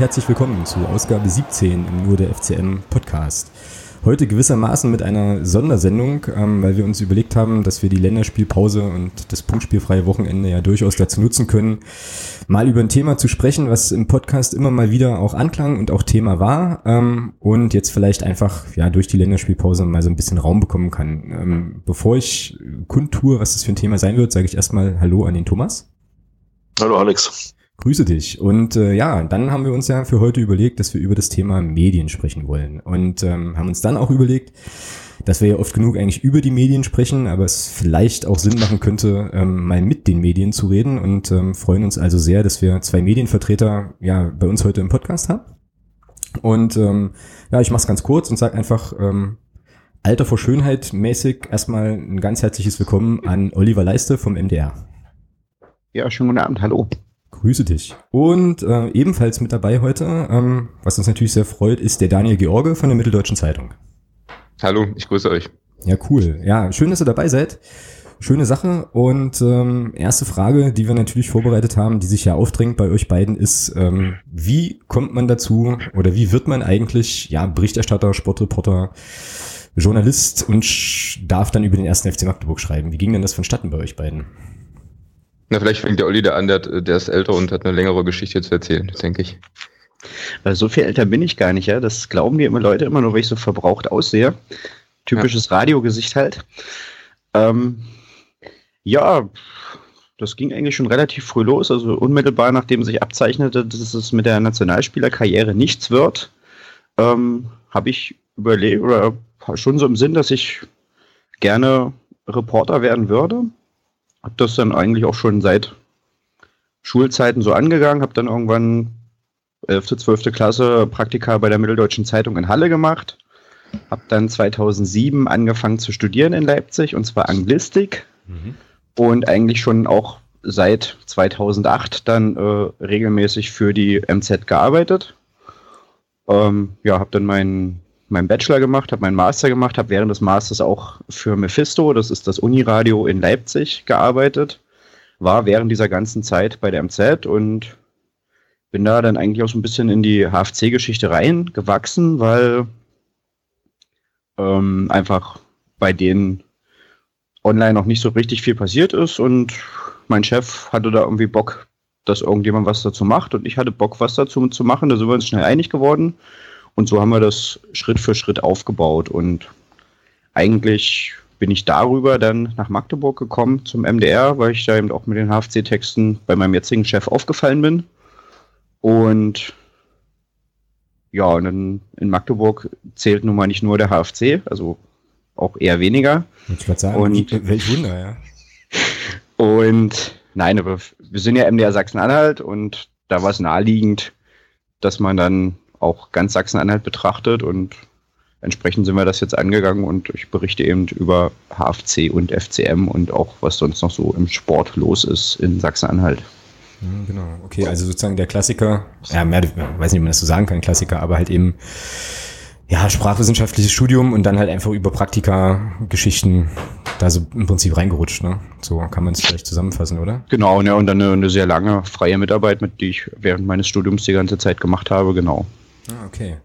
Herzlich willkommen zu Ausgabe 17 im Nur der FCM Podcast. Heute gewissermaßen mit einer Sondersendung, ähm, weil wir uns überlegt haben, dass wir die Länderspielpause und das punktspielfreie Wochenende ja durchaus dazu nutzen können, mal über ein Thema zu sprechen, was im Podcast immer mal wieder auch anklang und auch Thema war ähm, und jetzt vielleicht einfach ja durch die Länderspielpause mal so ein bisschen Raum bekommen kann. Ähm, bevor ich kundtue, was das für ein Thema sein wird, sage ich erstmal Hallo an den Thomas. Hallo Alex. Grüße dich. Und äh, ja, dann haben wir uns ja für heute überlegt, dass wir über das Thema Medien sprechen wollen. Und ähm, haben uns dann auch überlegt, dass wir ja oft genug eigentlich über die Medien sprechen, aber es vielleicht auch Sinn machen könnte, ähm, mal mit den Medien zu reden und ähm, freuen uns also sehr, dass wir zwei Medienvertreter ja bei uns heute im Podcast haben. Und ähm, ja, ich mache es ganz kurz und sage einfach, ähm, Alter vor Schönheit mäßig erstmal ein ganz herzliches Willkommen an Oliver Leiste vom MDR. Ja, schönen guten Abend, hallo. Grüße dich. Und äh, ebenfalls mit dabei heute, ähm, was uns natürlich sehr freut, ist der Daniel George von der Mitteldeutschen Zeitung. Hallo, ich grüße euch. Ja, cool. Ja, schön, dass ihr dabei seid. Schöne Sache. Und ähm, erste Frage, die wir natürlich vorbereitet haben, die sich ja aufdrängt bei euch beiden, ist, ähm, wie kommt man dazu oder wie wird man eigentlich ja Berichterstatter, Sportreporter, Journalist und darf dann über den ersten FC Magdeburg schreiben? Wie ging denn das vonstatten bei euch beiden? Na, vielleicht fängt der Olli da an, der, der ist älter und hat eine längere Geschichte zu erzählen, denke ich. Weil so viel älter bin ich gar nicht, ja. Das glauben mir immer Leute immer nur, weil ich so verbraucht aussehe. Typisches ja. Radiogesicht halt. Ähm, ja, das ging eigentlich schon relativ früh los. Also unmittelbar nachdem sich abzeichnete, dass es mit der Nationalspielerkarriere nichts wird, ähm, habe ich überlegt oder schon so im Sinn, dass ich gerne Reporter werden würde habe das dann eigentlich auch schon seit Schulzeiten so angegangen, habe dann irgendwann 11., 12. Klasse Praktika bei der Mitteldeutschen Zeitung in Halle gemacht, habe dann 2007 angefangen zu studieren in Leipzig und zwar Anglistik mhm. und eigentlich schon auch seit 2008 dann äh, regelmäßig für die MZ gearbeitet. Ähm, ja, habe dann meinen meinen Bachelor gemacht, habe meinen Master gemacht, habe während des Masters auch für Mephisto, das ist das Uniradio in Leipzig, gearbeitet. War während dieser ganzen Zeit bei der MZ und bin da dann eigentlich auch so ein bisschen in die HFC-Geschichte reingewachsen, weil ähm, einfach bei denen online noch nicht so richtig viel passiert ist und mein Chef hatte da irgendwie Bock, dass irgendjemand was dazu macht und ich hatte Bock, was dazu zu machen. Da sind wir uns schnell einig geworden. Und so haben wir das Schritt für Schritt aufgebaut. Und eigentlich bin ich darüber dann nach Magdeburg gekommen zum MDR, weil ich da eben auch mit den HFC-Texten bei meinem jetzigen Chef aufgefallen bin. Und ja, und dann in Magdeburg zählt nun mal nicht nur der HFC, also auch eher weniger. Ich würde sagen, und, welch Wunder, ja. Und nein, aber wir sind ja MDR Sachsen-Anhalt und da war es naheliegend, dass man dann auch ganz Sachsen-Anhalt betrachtet und entsprechend sind wir das jetzt angegangen und ich berichte eben über HFC und FCM und auch was sonst noch so im Sport los ist in Sachsen-Anhalt. Genau, okay, also sozusagen der Klassiker, ja, mehr, weiß nicht, ob man das so sagen kann, Klassiker, aber halt eben, ja, sprachwissenschaftliches Studium und dann halt einfach über Praktika, Geschichten da so im Prinzip reingerutscht, ne? So kann man es vielleicht zusammenfassen, oder? Genau, ne, und dann eine, eine sehr lange freie Mitarbeit, mit die ich während meines Studiums die ganze Zeit gemacht habe, genau. Ah, okay.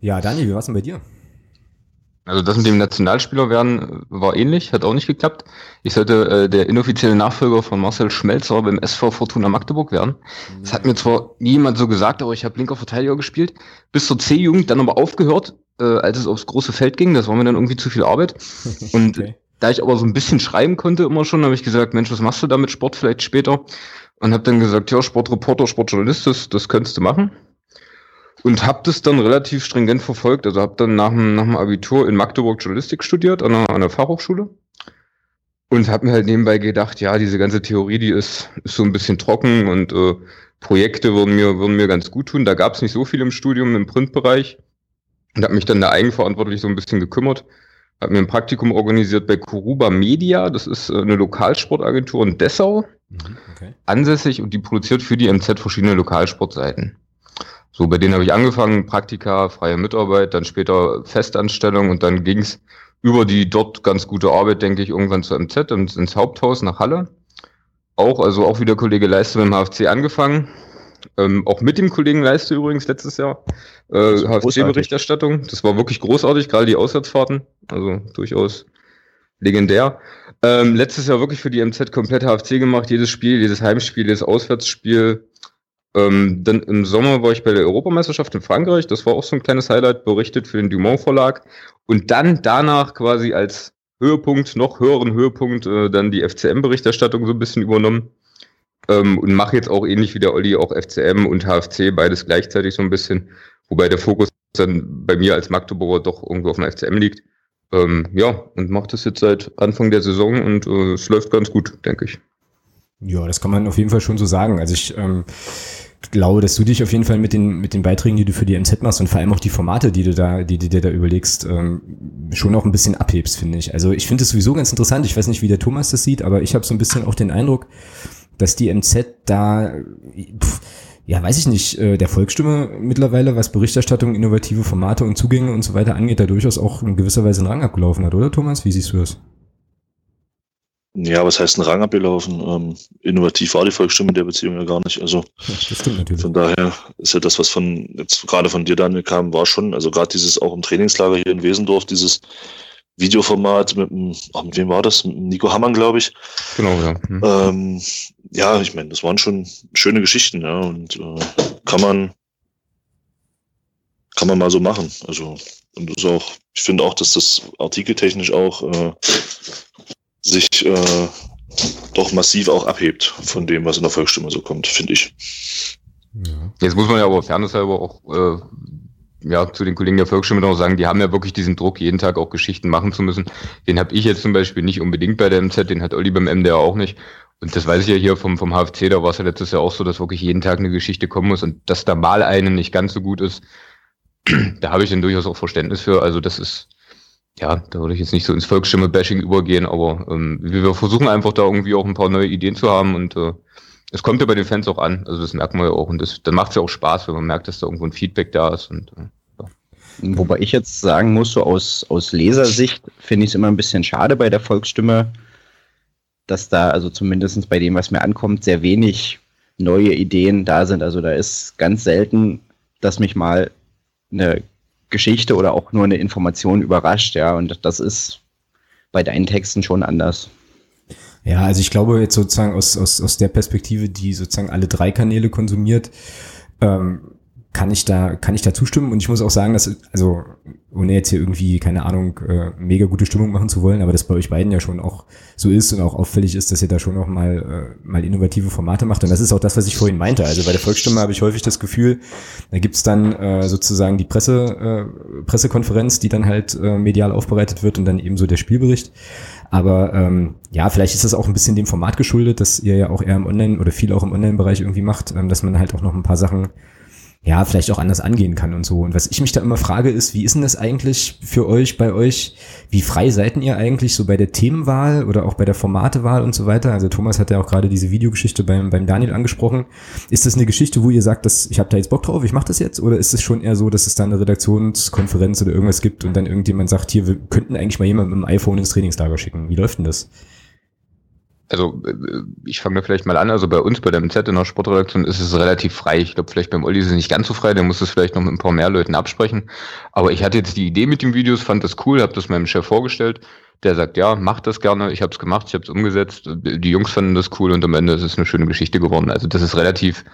Ja, Daniel, wie war es denn bei dir? Also das mit dem Nationalspieler werden war ähnlich, hat auch nicht geklappt. Ich sollte äh, der inoffizielle Nachfolger von Marcel Schmelzer beim SV Fortuna Magdeburg werden. Das hat mir zwar niemand so gesagt, aber ich habe linker Verteidiger gespielt, bis zur C-Jugend, dann aber aufgehört, äh, als es aufs große Feld ging. Das war mir dann irgendwie zu viel Arbeit. Und okay. da ich aber so ein bisschen schreiben konnte immer schon, habe ich gesagt, Mensch, was machst du da mit Sport vielleicht später? Und habe dann gesagt, ja, Sportreporter, Sportjournalist, das, das könntest du machen und habe das dann relativ stringent verfolgt. Also habe dann nach dem, nach dem Abitur in Magdeburg Journalistik studiert an einer, an einer Fachhochschule und habe mir halt nebenbei gedacht, ja, diese ganze Theorie, die ist, ist so ein bisschen trocken und äh, Projekte würden mir, würden mir ganz gut tun. Da gab es nicht so viel im Studium im Printbereich und habe mich dann da eigenverantwortlich so ein bisschen gekümmert. Habe mir ein Praktikum organisiert bei Kuruba Media, das ist äh, eine Lokalsportagentur in Dessau, mhm, okay. ansässig und die produziert für die MZ verschiedene Lokalsportseiten. So, bei denen habe ich angefangen, Praktika, freie Mitarbeit, dann später Festanstellung und dann ging es über die dort ganz gute Arbeit, denke ich, irgendwann zur MZ und ins Haupthaus nach Halle. Auch, also auch wieder Kollege Leiste mit dem HFC angefangen. Ähm, auch mit dem Kollegen Leiste übrigens letztes Jahr. Äh, HFC-Berichterstattung. Das war wirklich großartig, gerade die Auswärtsfahrten. Also durchaus legendär. Ähm, letztes Jahr wirklich für die MZ komplett HFC gemacht. Jedes Spiel, jedes Heimspiel, jedes Auswärtsspiel. Ähm, dann im Sommer war ich bei der Europameisterschaft in Frankreich. Das war auch so ein kleines Highlight, berichtet für den Dumont Verlag. Und dann danach quasi als Höhepunkt, noch höheren Höhepunkt, äh, dann die FCM-Berichterstattung so ein bisschen übernommen. Ähm, und mache jetzt auch ähnlich wie der Olli auch FCM und HFC, beides gleichzeitig so ein bisschen. Wobei der Fokus dann bei mir als Magdeburger doch irgendwo auf dem FCM liegt. Ähm, ja, und mache das jetzt seit Anfang der Saison und äh, es läuft ganz gut, denke ich. Ja, das kann man auf jeden Fall schon so sagen. Also ich ähm, glaube, dass du dich auf jeden Fall mit den, mit den Beiträgen, die du für die MZ machst und vor allem auch die Formate, die du da, die, die dir da überlegst, ähm, schon auch ein bisschen abhebst, finde ich. Also ich finde es sowieso ganz interessant. Ich weiß nicht, wie der Thomas das sieht, aber ich habe so ein bisschen auch den Eindruck, dass die MZ da, pff, ja, weiß ich nicht, äh, der Volksstimme mittlerweile, was Berichterstattung, innovative Formate und Zugänge und so weiter angeht, da durchaus auch in gewisser Weise einen Rang abgelaufen hat, oder Thomas? Wie siehst du das? Ja, was heißt ein Rang abgelaufen? Ähm, innovativ war die Volksstimme in der Beziehung ja gar nicht. Also ja, das stimmt natürlich. von daher ist ja das, was von jetzt gerade von dir Daniel kam, war schon, also gerade dieses auch im Trainingslager hier in Wesendorf, dieses Videoformat mit, ach, mit wem war das? Mit Nico Hammann, glaube ich. Genau, ja. Hm. Ähm, ja, ich meine, das waren schon schöne Geschichten, ja, und äh, kann man kann man mal so machen. Also und das ist auch, ich finde auch, dass das artikeltechnisch auch äh, sich äh, doch massiv auch abhebt von dem, was in der Volksstimme so kommt, finde ich. Ja. Jetzt muss man ja aber fairnesshalber auch äh, ja, zu den Kollegen der Volksstimme noch sagen, die haben ja wirklich diesen Druck, jeden Tag auch Geschichten machen zu müssen. Den habe ich jetzt zum Beispiel nicht unbedingt bei der MZ, den hat Olli beim MDR auch nicht. Und das weiß ich ja hier vom, vom HFC, da war es ja letztes Jahr auch so, dass wirklich jeden Tag eine Geschichte kommen muss und dass da mal eine nicht ganz so gut ist, da habe ich dann durchaus auch Verständnis für. Also das ist, ja, da würde ich jetzt nicht so ins Volksstimme-Bashing übergehen, aber ähm, wir versuchen einfach da irgendwie auch ein paar neue Ideen zu haben und äh, es kommt ja bei den Fans auch an. Also das merkt man ja auch und das, dann macht es ja auch Spaß, wenn man merkt, dass da irgendwo ein Feedback da ist. Und, äh. Wobei ich jetzt sagen muss, so aus, aus Lesersicht finde ich es immer ein bisschen schade bei der Volksstimme, dass da, also zumindest bei dem, was mir ankommt, sehr wenig neue Ideen da sind. Also da ist ganz selten, dass mich mal eine Geschichte oder auch nur eine Information überrascht, ja. Und das ist bei deinen Texten schon anders. Ja, also ich glaube jetzt sozusagen aus, aus, aus der Perspektive, die sozusagen alle drei Kanäle konsumiert, ähm, kann ich da, kann ich da zustimmen. Und ich muss auch sagen, dass, also, ohne jetzt hier irgendwie, keine Ahnung, äh, mega gute Stimmung machen zu wollen, aber das bei euch beiden ja schon auch so ist und auch auffällig ist, dass ihr da schon auch mal, äh, mal innovative Formate macht. Und das ist auch das, was ich vorhin meinte. Also bei der Volksstimme habe ich häufig das Gefühl, da gibt's dann äh, sozusagen die Presse, äh, Pressekonferenz, die dann halt äh, medial aufbereitet wird und dann eben so der Spielbericht. Aber ähm, ja, vielleicht ist das auch ein bisschen dem Format geschuldet, dass ihr ja auch eher im Online oder viel auch im Online-Bereich irgendwie macht, ähm, dass man halt auch noch ein paar Sachen ja, vielleicht auch anders angehen kann und so. Und was ich mich da immer frage, ist, wie ist denn das eigentlich für euch, bei euch? Wie frei seid ihr eigentlich so bei der Themenwahl oder auch bei der Formatewahl und so weiter? Also Thomas hat ja auch gerade diese Videogeschichte beim, beim Daniel angesprochen. Ist das eine Geschichte, wo ihr sagt, dass ich habe da jetzt Bock drauf, ich mache das jetzt? Oder ist es schon eher so, dass es da eine Redaktionskonferenz oder irgendwas gibt und dann irgendjemand sagt, hier, wir könnten eigentlich mal jemanden mit dem iPhone ins Trainingslager schicken? Wie läuft denn das? Also äh, ich fange da vielleicht mal an. Also bei uns bei der MZ in der Sportredaktion ist es relativ frei. Ich glaube, vielleicht beim Olli ist es nicht ganz so frei, der muss es vielleicht noch mit ein paar mehr Leuten absprechen. Aber ich hatte jetzt die Idee mit den Videos, fand das cool, habe das meinem Chef vorgestellt. Der sagt, ja, mach das gerne. Ich habe es gemacht, ich habe es umgesetzt. Die Jungs fanden das cool und am Ende ist es eine schöne Geschichte geworden. Also das ist relativ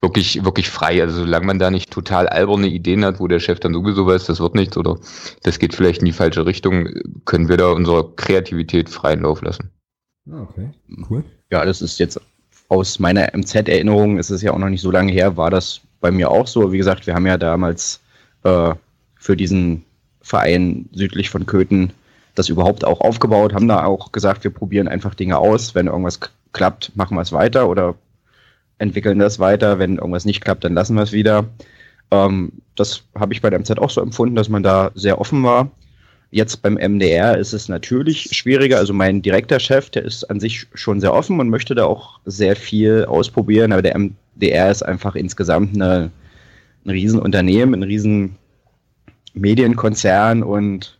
wirklich, wirklich frei. Also solange man da nicht total alberne Ideen hat, wo der Chef dann sowieso weiß, das wird nichts oder das geht vielleicht in die falsche Richtung, können wir da unsere Kreativität freien Lauf lassen. Ah, okay, cool. Ja, das ist jetzt aus meiner MZ-Erinnerung, ist es ja auch noch nicht so lange her, war das bei mir auch so. Wie gesagt, wir haben ja damals äh, für diesen Verein südlich von Köthen das überhaupt auch aufgebaut, haben da auch gesagt, wir probieren einfach Dinge aus. Wenn irgendwas klappt, machen wir es weiter oder entwickeln das weiter. Wenn irgendwas nicht klappt, dann lassen wir es wieder. Ähm, das habe ich bei der MZ auch so empfunden, dass man da sehr offen war. Jetzt beim MDR ist es natürlich schwieriger. Also mein direkter Chef, der ist an sich schon sehr offen und möchte da auch sehr viel ausprobieren. Aber der MDR ist einfach insgesamt eine, ein Riesenunternehmen, ein riesen Medienkonzern und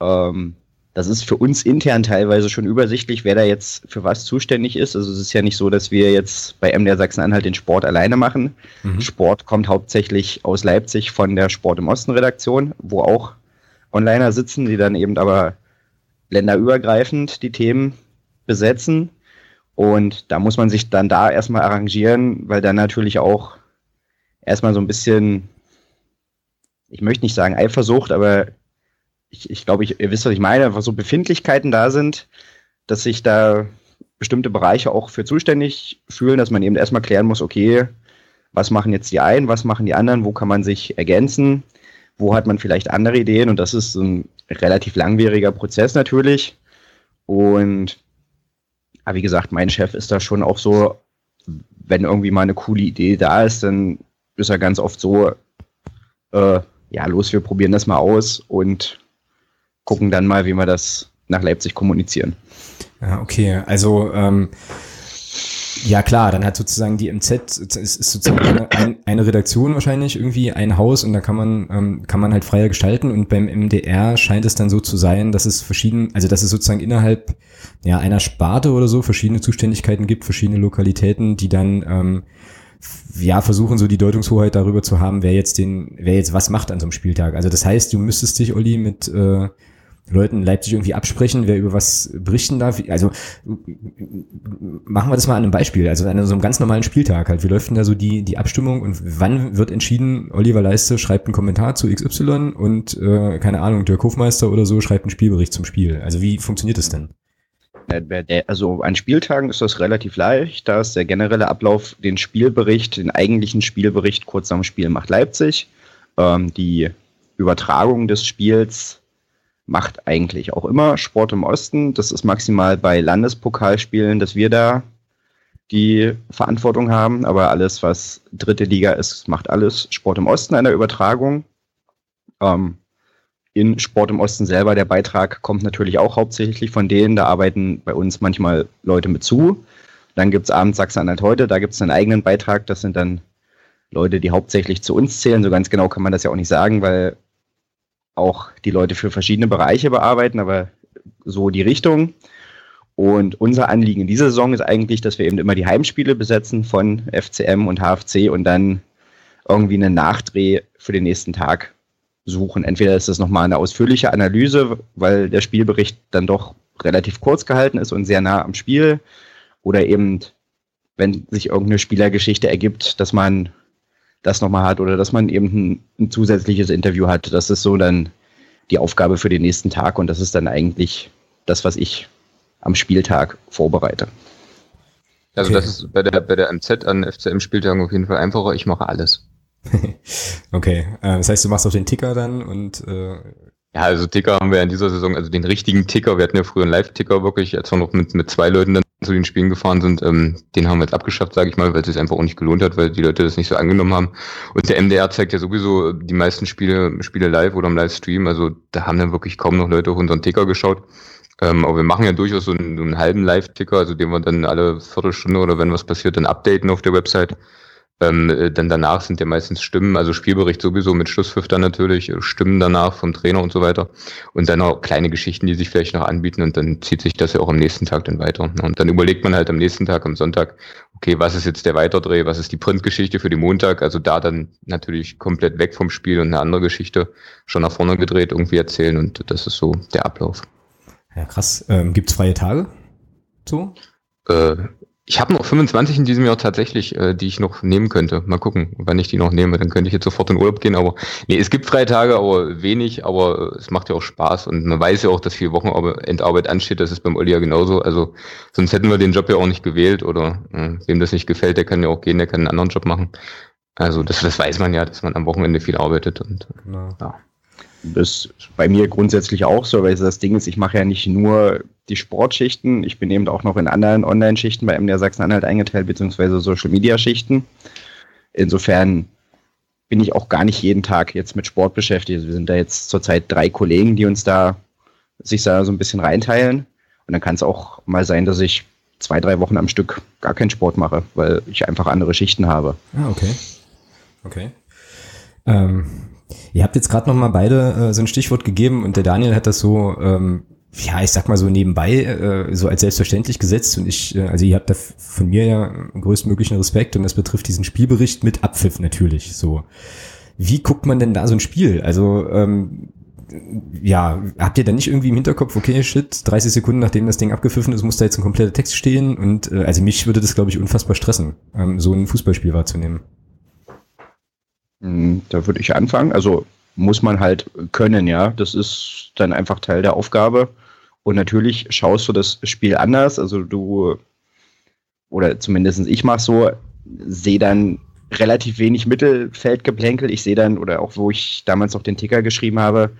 ähm, das ist für uns intern teilweise schon übersichtlich, wer da jetzt für was zuständig ist. Also es ist ja nicht so, dass wir jetzt bei MDR Sachsen-Anhalt den Sport alleine machen. Mhm. Sport kommt hauptsächlich aus Leipzig von der Sport im Osten Redaktion, wo auch Onliner sitzen, die dann eben aber länderübergreifend die Themen besetzen. Und da muss man sich dann da erstmal arrangieren, weil dann natürlich auch erstmal so ein bisschen, ich möchte nicht sagen Eifersucht, aber ich, ich glaube, ich, ihr wisst, was ich meine, einfach so Befindlichkeiten da sind, dass sich da bestimmte Bereiche auch für zuständig fühlen, dass man eben erstmal klären muss, okay, was machen jetzt die einen, was machen die anderen, wo kann man sich ergänzen, wo hat man vielleicht andere Ideen und das ist ein relativ langwieriger Prozess natürlich. Und aber wie gesagt, mein Chef ist da schon auch so, wenn irgendwie mal eine coole Idee da ist, dann ist er ganz oft so, äh, ja, los, wir probieren das mal aus und gucken dann mal, wie wir das nach Leipzig kommunizieren. Ja, okay. Also ähm, ja klar, dann hat sozusagen die MZ ist, ist sozusagen eine, ein, eine, Redaktion wahrscheinlich irgendwie ein Haus und da kann man ähm, kann man halt freier gestalten und beim MDR scheint es dann so zu sein, dass es verschieden, also dass es sozusagen innerhalb ja einer Sparte oder so verschiedene Zuständigkeiten gibt, verschiedene Lokalitäten, die dann ähm, ja, versuchen so die Deutungshoheit darüber zu haben, wer jetzt den, wer jetzt was macht an so einem Spieltag. Also das heißt, du müsstest dich, Olli, mit äh, Leuten in Leipzig irgendwie absprechen, wer über was berichten darf. Also machen wir das mal an einem Beispiel, also an so einem ganz normalen Spieltag halt. Wie läuft denn da so die, die Abstimmung und wann wird entschieden, Oliver Leiste schreibt einen Kommentar zu XY und äh, keine Ahnung, Dirk Hofmeister oder so schreibt einen Spielbericht zum Spiel. Also wie funktioniert das denn? Also an Spieltagen ist das relativ leicht. Da ist der generelle Ablauf, den Spielbericht, den eigentlichen Spielbericht kurz am Spiel macht Leipzig. Ähm, die Übertragung des Spiels macht eigentlich auch immer Sport im Osten. Das ist maximal bei Landespokalspielen, dass wir da die Verantwortung haben. Aber alles, was dritte Liga ist, macht alles Sport im Osten einer Übertragung. Ähm, in Sport im Osten selber, der Beitrag kommt natürlich auch hauptsächlich von denen. Da arbeiten bei uns manchmal Leute mit zu. Dann gibt es abends Sachsen-Anhalt heute, da gibt es einen eigenen Beitrag. Das sind dann Leute, die hauptsächlich zu uns zählen. So ganz genau kann man das ja auch nicht sagen, weil auch die Leute für verschiedene Bereiche bearbeiten, aber so die Richtung. Und unser Anliegen in dieser Saison ist eigentlich, dass wir eben immer die Heimspiele besetzen von FCM und HFC und dann irgendwie einen Nachdreh für den nächsten Tag suchen. Entweder ist das nochmal eine ausführliche Analyse, weil der Spielbericht dann doch relativ kurz gehalten ist und sehr nah am Spiel, oder eben, wenn sich irgendeine Spielergeschichte ergibt, dass man das nochmal hat oder dass man eben ein, ein, zusätzliches Interview hat. Das ist so dann die Aufgabe für den nächsten Tag und das ist dann eigentlich das, was ich am Spieltag vorbereite. Also okay. das ist bei der, bei der MZ an FCM-Spieltagen auf jeden Fall einfacher. Ich mache alles. okay, äh, das heißt, du machst auch den Ticker dann und äh, ja, also Ticker haben wir in dieser Saison, also den richtigen Ticker, wir hatten ja früher einen Live-Ticker wirklich, als wir noch mit, mit zwei Leuten dann zu den Spielen gefahren sind, ähm, den haben wir jetzt abgeschafft, sage ich mal, weil es sich einfach auch nicht gelohnt hat, weil die Leute das nicht so angenommen haben. Und der MDR zeigt ja sowieso die meisten Spiele, Spiele live oder im Livestream, also da haben dann wirklich kaum noch Leute auf unseren Ticker geschaut. Ähm, aber wir machen ja durchaus so einen, so einen halben Live-Ticker, also den wir dann alle Viertelstunde oder wenn was passiert, dann updaten auf der Website. Ähm, äh, dann danach sind ja meistens Stimmen, also Spielbericht sowieso mit Schlusspfiff dann natürlich, äh, Stimmen danach vom Trainer und so weiter. Und dann auch kleine Geschichten, die sich vielleicht noch anbieten und dann zieht sich das ja auch am nächsten Tag dann weiter. Und dann überlegt man halt am nächsten Tag, am Sonntag, okay, was ist jetzt der Weiterdreh, was ist die Printgeschichte für den Montag? Also da dann natürlich komplett weg vom Spiel und eine andere Geschichte schon nach vorne gedreht irgendwie erzählen und das ist so der Ablauf. Ja, krass. Ähm, Gibt freie Tage? So? Äh, ich habe noch 25 in diesem Jahr tatsächlich, äh, die ich noch nehmen könnte. Mal gucken, wann ich die noch nehme. Dann könnte ich jetzt sofort in Urlaub gehen. Aber nee, es gibt Freitage, aber wenig. Aber es macht ja auch Spaß. Und man weiß ja auch, dass viel Wochenendarbeit ansteht. Das ist beim Olli ja genauso. Also sonst hätten wir den Job ja auch nicht gewählt. Oder äh, wem das nicht gefällt, der kann ja auch gehen, der kann einen anderen Job machen. Also das, das weiß man ja, dass man am Wochenende viel arbeitet. Und, genau. ja. Das ist bei mir grundsätzlich auch so, weil das Ding ist, ich mache ja nicht nur die Sportschichten, ich bin eben auch noch in anderen Online-Schichten bei MDR Sachsen-Anhalt eingeteilt, beziehungsweise Social-Media-Schichten. Insofern bin ich auch gar nicht jeden Tag jetzt mit Sport beschäftigt. Wir sind da jetzt zurzeit drei Kollegen, die uns da sich da so ein bisschen reinteilen. Und dann kann es auch mal sein, dass ich zwei, drei Wochen am Stück gar keinen Sport mache, weil ich einfach andere Schichten habe. Ah, okay. Okay. Ähm, Ihr habt jetzt gerade noch mal beide äh, so ein Stichwort gegeben und der Daniel hat das so ähm, ja, ich sag mal so nebenbei, äh, so als selbstverständlich gesetzt und ich, äh, also ihr habt da von mir ja größtmöglichen Respekt und das betrifft diesen Spielbericht mit Abpfiff natürlich, so. Wie guckt man denn da so ein Spiel? Also, ähm, ja, habt ihr da nicht irgendwie im Hinterkopf, okay, shit, 30 Sekunden nachdem das Ding abgepfiffen ist, muss da jetzt ein kompletter Text stehen und äh, also mich würde das, glaube ich, unfassbar stressen, ähm, so ein Fußballspiel wahrzunehmen. Hm, Da würde ich anfangen. Also muss man halt können, ja. Das ist dann einfach Teil der Aufgabe. Und natürlich schaust du das Spiel anders. Also du, oder zumindest ich mache so, sehe dann relativ wenig Mittelfeldgeplänkel. Ich sehe dann, oder auch wo ich damals noch den Ticker geschrieben habe,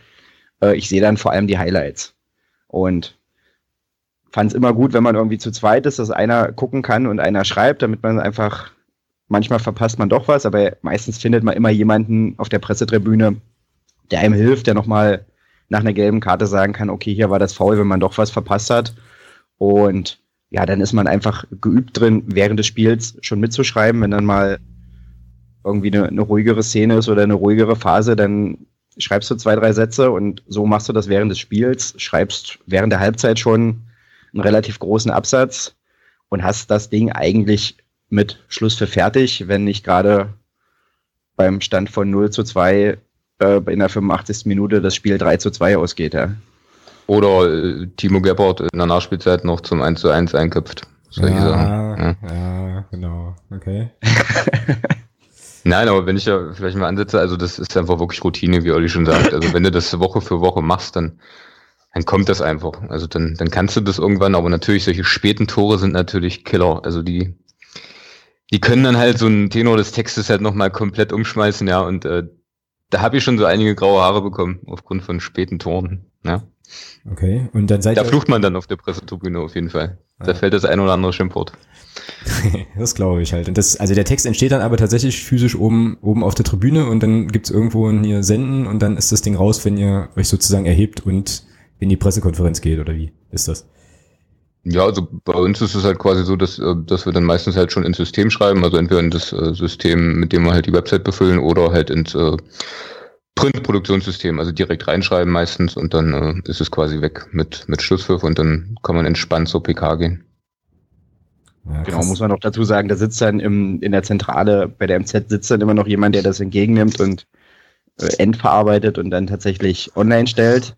äh, ich sehe dann vor allem die Highlights. Und fand es immer gut, wenn man irgendwie zu zweit ist, dass einer gucken kann und einer schreibt, damit man einfach, manchmal verpasst man doch was, aber meistens findet man immer jemanden auf der Pressetribüne, der einem hilft, der nochmal nach einer gelben Karte sagen kann, okay, hier war das faul, wenn man doch was verpasst hat. Und ja, dann ist man einfach geübt drin, während des Spiels schon mitzuschreiben. Wenn dann mal irgendwie eine, eine ruhigere Szene ist oder eine ruhigere Phase, dann schreibst du zwei, drei Sätze und so machst du das während des Spiels, schreibst während der Halbzeit schon einen relativ großen Absatz und hast das Ding eigentlich mit Schluss für fertig, wenn nicht gerade beim Stand von 0 zu 2 äh, in der 85. Minute das Spiel 3 zu 2 ausgeht. Ja. Oder äh, Timo Gebhardt in der Nachspielzeit noch zum 1 zu 1 einköpft. Solche ja, Sachen. Ja. ja, genau, okay. Nein, aber wenn ich ja vielleicht mal ansetze, also das ist einfach wirklich Routine, wie Olli schon sagt. Also wenn du das Woche für Woche machst, dann, dann kommt das einfach. Also dann, dann kannst du das irgendwann, aber natürlich solche späten Tore sind natürlich Killer. Also die, die können dann halt so einen Tenor des Textes halt nochmal komplett umschmeißen, ja, und äh, da habe ich schon so einige graue Haare bekommen aufgrund von späten Toren. Ja. Okay, und dann seid Da flucht man dann auf der Pressetribüne auf jeden Fall. Da Ja. fällt das ein oder andere Schimpfwort. das glaube ich halt. Und das, also der Text entsteht dann aber tatsächlich physisch oben, oben auf der Tribüne und dann gibt's irgendwo ein hier Senden und dann ist das Ding raus, wenn ihr euch sozusagen erhebt und in die Pressekonferenz geht, oder wie ist das? Ja, also bei uns ist es halt quasi so, dass, äh, dass wir dann meistens halt schon ins System schreiben, also entweder in das äh, System, mit dem wir halt die Website befüllen, oder halt ins äh, Printproduktionssystem, also direkt reinschreiben meistens und dann äh, ist es quasi weg mit, mit Schlusspfiff und dann kann man entspannt zur PK gehen. Ja, Genau, muss man noch dazu sagen, da sitzt dann im, in der Zentrale bei der MZ sitzt dann immer noch jemand, der das entgegennimmt und äh, endverarbeitet und dann tatsächlich online stellt.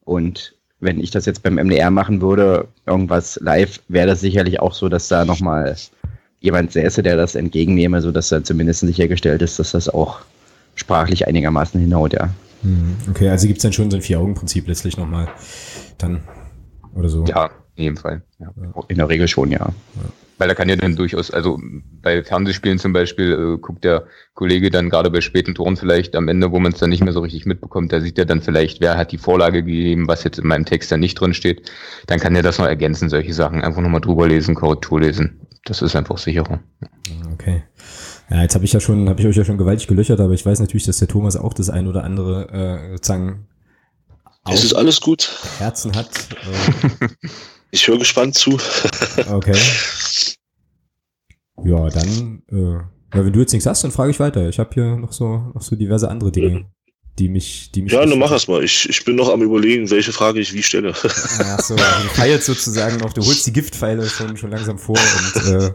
Und wenn ich das jetzt beim MDR machen würde, irgendwas live, wäre das sicherlich auch so, dass da nochmal jemand säße, der das entgegennehme, sodass dann zumindest sichergestellt ist, dass das auch sprachlich einigermaßen hinhaut, ja. Hm, Okay, also gibt's dann schon so ein Vier-Augen-Prinzip letztlich nochmal dann oder so. Ja, in jedem Fall. Ja. In der Regel schon, ja. Weil da kann ja dann durchaus, also bei Fernsehspielen zum Beispiel, äh, guckt der Kollege dann gerade bei späten Toren vielleicht am Ende, wo man es dann nicht mehr so richtig mitbekommt, da sieht er dann vielleicht, wer hat die Vorlage gegeben, was jetzt in meinem Text dann nicht drin steht. Dann kann er das noch ergänzen, solche Sachen. Einfach nochmal drüber lesen, Korrektur lesen. Das ist einfach sicherer. Okay. Ja, jetzt habe ich ja schon, habe ich euch ja schon gewaltig gelöchert, aber ich weiß natürlich, dass der Thomas auch das ein oder andere äh, sozusagen Es ist alles gut. Herzen hat. Ich höre gespannt zu. Okay. Ja, dann, äh, ja, wenn du jetzt nichts hast, dann frage ich weiter. Ich habe hier noch so, noch so diverse andere Dinge, die mich, die mich. Ja, nun mach es mal. Ich, ich bin noch am überlegen, welche Frage ich wie stelle. Ach so, also du feilst sozusagen noch, du holst die Giftpfeile schon, schon langsam vor und äh,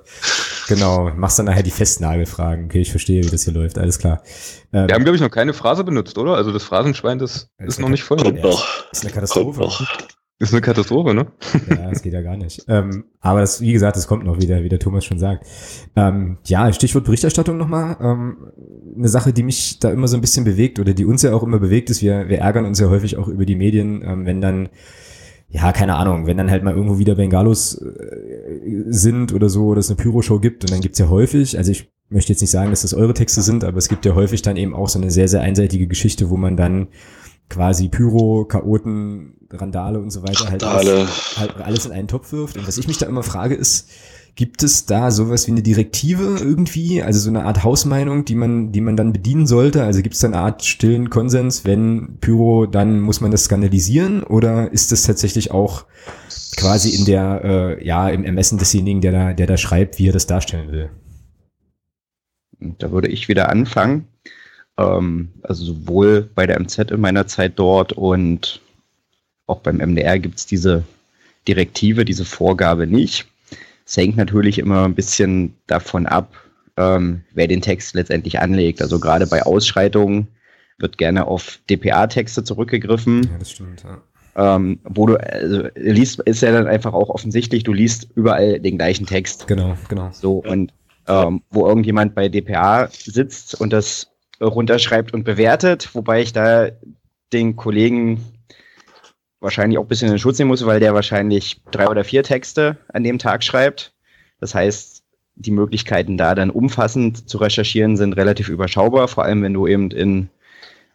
genau, machst dann nachher die Festnagelfragen. Okay, ich verstehe, wie das hier läuft, alles klar. Äh, Wir haben, glaube ich, noch keine Phrase benutzt, oder? Also das Phrasenschwein, das Ja, ist noch nicht voll. Kommt noch. ist eine Kommt Katastrophe. noch. Ist eine Katastrophe, ne? Ja, das geht ja gar nicht. Ähm, aber das, wie gesagt, das kommt noch wieder, wie der Thomas schon sagt. Ähm, ja, Stichwort Berichterstattung nochmal. Ähm, eine Sache, die mich da immer so ein bisschen bewegt oder die uns ja auch immer bewegt, ist, wir, wir ärgern uns ja häufig auch über die Medien, ähm, wenn dann, ja, keine Ahnung, wenn dann halt mal irgendwo wieder Bengalos äh, sind oder so, oder es eine Pyroshow gibt und dann gibt's ja häufig, also ich möchte jetzt nicht sagen, dass das eure Texte sind, aber es gibt ja häufig dann eben auch so eine sehr, sehr einseitige Geschichte, wo man dann quasi Pyro, Chaoten, Randale und so weiter halt alles, halt alles in einen Topf wirft. Und was ich mich da immer frage ist, gibt es da sowas wie eine Direktive irgendwie, also so eine Art Hausmeinung, die man, die man dann bedienen sollte? Also gibt es da eine Art stillen Konsens, wenn Pyro, dann muss man das skandalisieren? Oder ist das tatsächlich auch quasi in der, äh, ja, im Ermessen desjenigen, der da, der da schreibt, wie er das darstellen will? Da würde ich wieder anfangen. Ähm, also sowohl bei der MZ in meiner Zeit dort und Auch beim MDR gibt es diese Direktive, diese Vorgabe nicht. Es hängt natürlich immer ein bisschen davon ab, ähm, wer den Text letztendlich anlegt. Also gerade bei Ausschreitungen wird gerne auf DPA-Texte zurückgegriffen. Ja, das stimmt, ja. Ähm, wo du also, liest, ist ja dann einfach auch offensichtlich, du liest überall den gleichen Text. Genau, genau. So, und ähm, wo irgendjemand bei DPA sitzt und das runterschreibt und bewertet, wobei ich da den Kollegen wahrscheinlich auch ein bisschen in den Schutz nehmen muss, weil der wahrscheinlich drei oder vier Texte an dem Tag schreibt. Das heißt, die Möglichkeiten da dann umfassend zu recherchieren sind relativ überschaubar, vor allem wenn du eben in,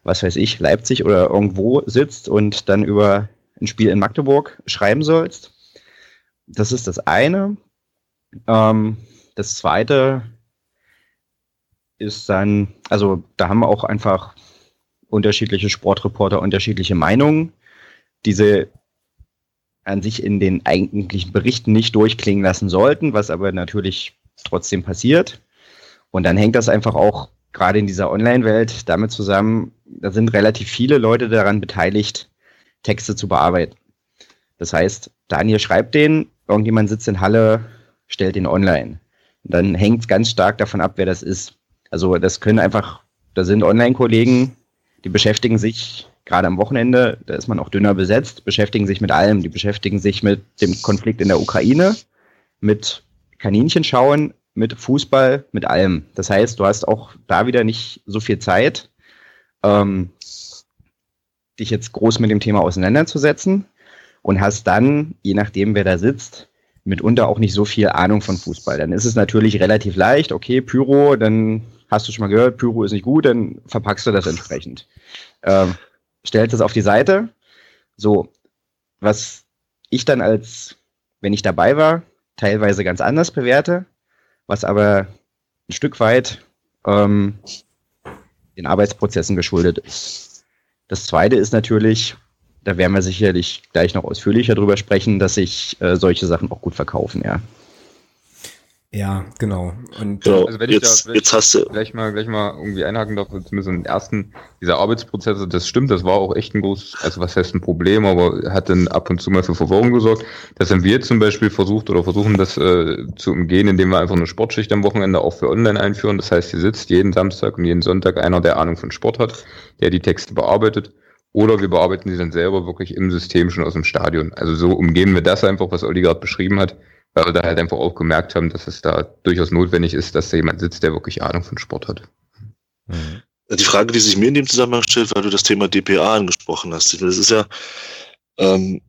was weiß ich, Leipzig oder irgendwo sitzt und dann über ein Spiel in Magdeburg schreiben sollst. Das ist das eine. Ähm, das zweite ist dann, also da haben wir auch einfach unterschiedliche Sportreporter, unterschiedliche Meinungen, diese an sich in den eigentlichen Berichten nicht durchklingen lassen sollten, was aber natürlich trotzdem passiert. Und dann hängt das einfach auch gerade in dieser Online-Welt damit zusammen, da sind relativ viele Leute daran beteiligt, Texte zu bearbeiten. Das heißt, Daniel schreibt den, irgendjemand sitzt in Halle, stellt den online. Und dann hängt es ganz stark davon ab, wer das ist. Also das können einfach, da sind Online-Kollegen, die beschäftigen sich gerade am Wochenende, da ist man auch dünner besetzt, beschäftigen sich mit allem. Die beschäftigen sich mit dem Konflikt in der Ukraine, mit Kaninchen schauen, mit Fußball, mit allem. Das heißt, du hast auch da wieder nicht so viel Zeit, ähm, dich jetzt groß mit dem Thema auseinanderzusetzen und hast dann, je nachdem, wer da sitzt, mitunter auch nicht so viel Ahnung von Fußball. Dann ist es natürlich relativ leicht, okay, Pyro, dann hast du schon mal gehört, Pyro ist nicht gut, dann verpackst du das entsprechend. Ähm, stellt das auf die Seite. So, was ich dann als, wenn ich dabei war, teilweise ganz anders bewerte, was aber ein Stück weit ähm, den Arbeitsprozessen geschuldet ist. Das zweite ist natürlich, da werden wir sicherlich gleich noch ausführlicher drüber sprechen, dass sich äh, solche Sachen auch gut verkaufen, ja. Ja, genau. Und genau. Also wenn jetzt, ich da jetzt hast du gleich mal gleich mal irgendwie einhaken darf, zumindest im ersten dieser Arbeitsprozesse, das stimmt, das war auch echt ein großes, also was heißt ein Problem, aber hat dann ab und zu mal für Verwirrung gesorgt. Das haben wir zum Beispiel versucht oder versuchen das äh, zu umgehen, indem wir einfach eine Sportschicht am Wochenende auch für online einführen. Das heißt, hier sitzt jeden Samstag und jeden Sonntag einer, der Ahnung von Sport hat, der die Texte bearbeitet. Oder wir bearbeiten sie dann selber wirklich im System schon aus dem Stadion. Also so umgehen wir das einfach, was Olli gerade beschrieben hat weil wir da halt einfach auch gemerkt haben, dass es da durchaus notwendig ist, dass da jemand sitzt, der wirklich Ahnung von Sport hat. Mhm. Die Frage, die sich mir in dem Zusammenhang stellt, weil du das Thema DPA angesprochen hast, das ist ja, ähm,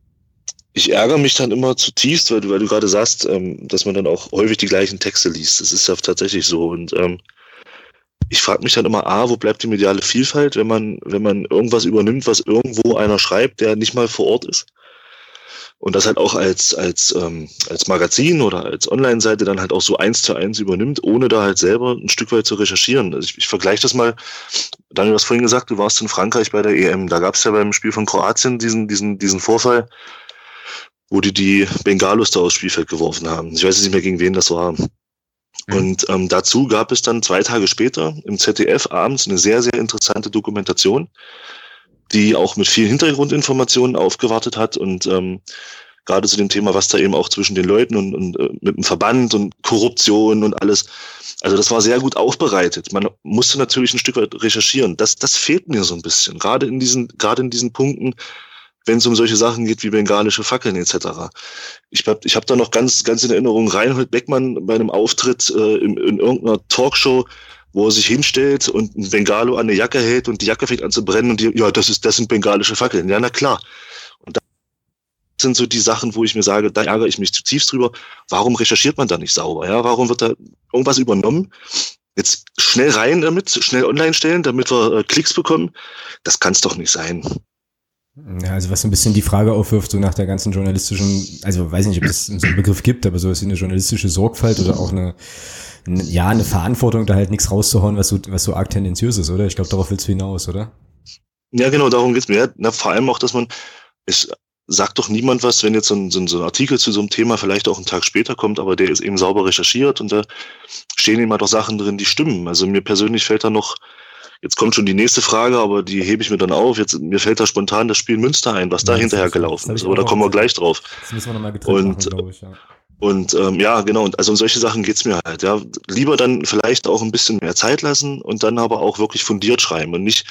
ich ärgere mich dann immer zutiefst, weil du, weil du gerade sagst, ähm, dass man dann auch häufig die gleichen Texte liest. Das ist ja tatsächlich so. Und ähm, ich frage mich dann immer, A, wo bleibt die mediale Vielfalt, wenn man, wenn man irgendwas übernimmt, was irgendwo einer schreibt, der nicht mal vor Ort ist? Und das halt auch als, als, ähm, als Magazin oder als Online-Seite dann halt auch so eins zu eins übernimmt, ohne da halt selber ein Stück weit zu recherchieren. Also ich, ich vergleiche das mal, Daniel, du hast vorhin gesagt, du warst in Frankreich bei der EM. Da gab es ja beim Spiel von Kroatien diesen, diesen, diesen Vorfall, wo die die Bengalos da aufs Spielfeld geworfen haben. Ich weiß nicht mehr, gegen wen das war. Mhm. Und ähm, dazu gab es dann zwei Tage später im ZDF abends eine sehr, sehr interessante Dokumentation, die auch mit vielen Hintergrundinformationen aufgewartet hat und ähm, gerade zu dem Thema, was da eben auch zwischen den Leuten und, und äh, mit dem Verband und Korruption und alles. Also das war sehr gut aufbereitet. Man musste natürlich ein Stück weit recherchieren. Das, das fehlt mir so ein bisschen, gerade in diesen, gerade in diesen Punkten, wenn es um solche Sachen geht wie bengalische Fackeln etc. Ich habe ich hab da noch ganz, ganz in Erinnerung Reinhold Beckmann bei einem Auftritt äh, in, in irgendeiner Talkshow wo er sich hinstellt und ein Bengalo an eine Jacke hält und die Jacke fängt an zu brennen und die, ja, das ist, das sind bengalische Fackeln. Ja, na klar. Und das sind so die Sachen, wo ich mir sage, da ärgere ich mich zutiefst drüber. Warum recherchiert man da nicht sauber? Ja, warum wird da irgendwas übernommen? Jetzt schnell rein damit, schnell online stellen, damit wir äh, Klicks bekommen. Das kann es doch nicht sein. Ja, also was so ein bisschen die Frage aufwirft, so nach der ganzen journalistischen, also weiß nicht, ob es so einen Begriff gibt, aber so ist eine journalistische Sorgfalt oder auch eine, ja, eine Verantwortung, da halt nichts rauszuhauen, was so, was so arg tendenziös ist, oder? Ich glaube, darauf willst du hinaus, oder? Ja, genau, darum geht's mir. Na, vor allem auch, dass man, es sagt doch niemand was, wenn jetzt so ein, so ein Artikel zu so einem Thema vielleicht auch einen Tag später kommt, aber der ist eben sauber recherchiert und da stehen immer doch Sachen drin, die stimmen. Also mir persönlich fällt da noch Jetzt kommt schon die nächste Frage, aber die hebe ich mir dann auf. Jetzt, mir fällt da spontan das Spiel Münster ein, was da Ja, hinterher gelaufen ist. Aber da kommen wir gleich drauf. Das müssen wir nochmal getrennt Und, machen, glaube ich. Ja. Und ähm, ja, genau, und also um solche Sachen geht's mir halt. Ja. Lieber dann vielleicht auch ein bisschen mehr Zeit lassen und dann aber auch wirklich fundiert schreiben und nicht,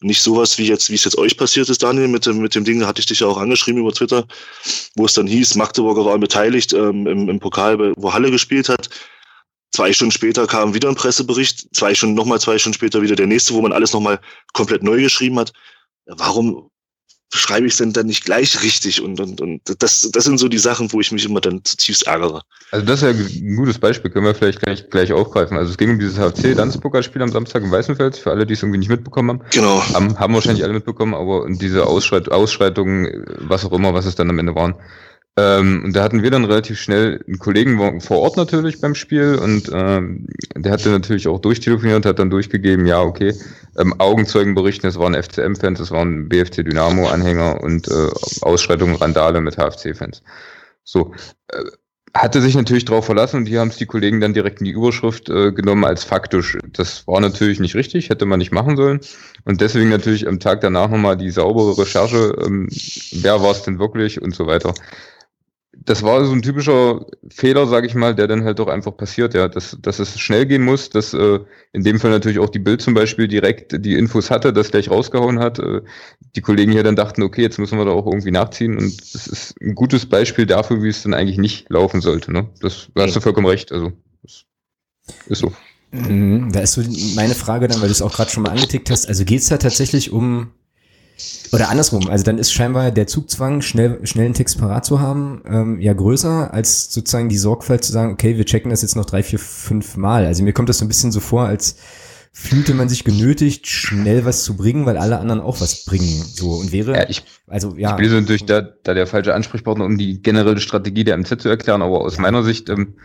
nicht sowas wie jetzt, wie es jetzt euch passiert ist, Daniel, mit dem, mit dem Ding, da hatte ich dich ja auch angeschrieben über Twitter, wo es dann hieß, Magdeburger waren beteiligt ähm, im, im Pokal, wo Halle gespielt hat. Zwei Stunden später kam wieder ein Pressebericht, zwei Stunden, nochmal zwei Stunden später wieder der nächste, wo man alles nochmal komplett neu geschrieben hat. Warum schreibe ich es denn dann nicht gleich richtig? Und, und, und das, das sind so die Sachen, wo ich mich immer dann zutiefst ärgere. Also das ist ja ein gutes Beispiel, können wir vielleicht gleich, gleich aufgreifen. Also es ging um dieses HFC-Landespokalspiel am Samstag in Weißenfels, für alle, die es irgendwie nicht mitbekommen haben. Genau. Haben, haben wahrscheinlich alle mitbekommen, aber diese Ausschreit Ausschreitungen, was auch immer, was es dann am Ende waren. Ähm, und da hatten wir dann relativ schnell einen Kollegen vor Ort natürlich beim Spiel und ähm, der hatte natürlich auch durchtelefoniert, hat dann durchgegeben, ja, okay, ähm, Augenzeugen berichten, es waren FCM-Fans, es waren BFC Dynamo-Anhänger und äh, Ausschreitungen, Randale mit HFC-Fans. So, äh, hatte sich natürlich darauf verlassen und die haben es die Kollegen dann direkt in die Überschrift äh, genommen als faktisch. Das war natürlich nicht richtig, hätte man nicht machen sollen. Und deswegen natürlich am Tag danach nochmal die saubere Recherche, ähm, wer war es denn wirklich und so weiter. Das war so ein typischer Fehler, sage ich mal, der dann halt doch einfach passiert, ja, dass, dass es schnell gehen muss, dass äh, in dem Fall natürlich auch die Bild zum Beispiel direkt die Infos hatte, das gleich rausgehauen hat. Äh, die Kollegen hier dann dachten, okay, jetzt müssen wir da auch irgendwie nachziehen und das ist ein gutes Beispiel dafür, wie es dann eigentlich nicht laufen sollte. Ne? Das da hast du vollkommen recht. Also das ist so. Mhm, Da ist so meine Frage dann, weil du es auch gerade schon mal angetickt hast. Also geht's da tatsächlich um, oder andersrum, also dann ist scheinbar der Zugzwang, schnell, schnell einen Text parat zu haben, ähm, ja größer als sozusagen die Sorgfalt zu sagen, okay, wir checken das jetzt noch drei, vier, fünf Mal. Also mir kommt das so ein bisschen so vor, als fühlte man sich genötigt, schnell was zu bringen, weil alle anderen auch was bringen. So und wäre, Ja, ich, also ich ja, bin so natürlich da, da der falsche Ansprechpartner, um die generelle Strategie der MZ zu erklären, aber aus meiner Sicht, ähm, äh,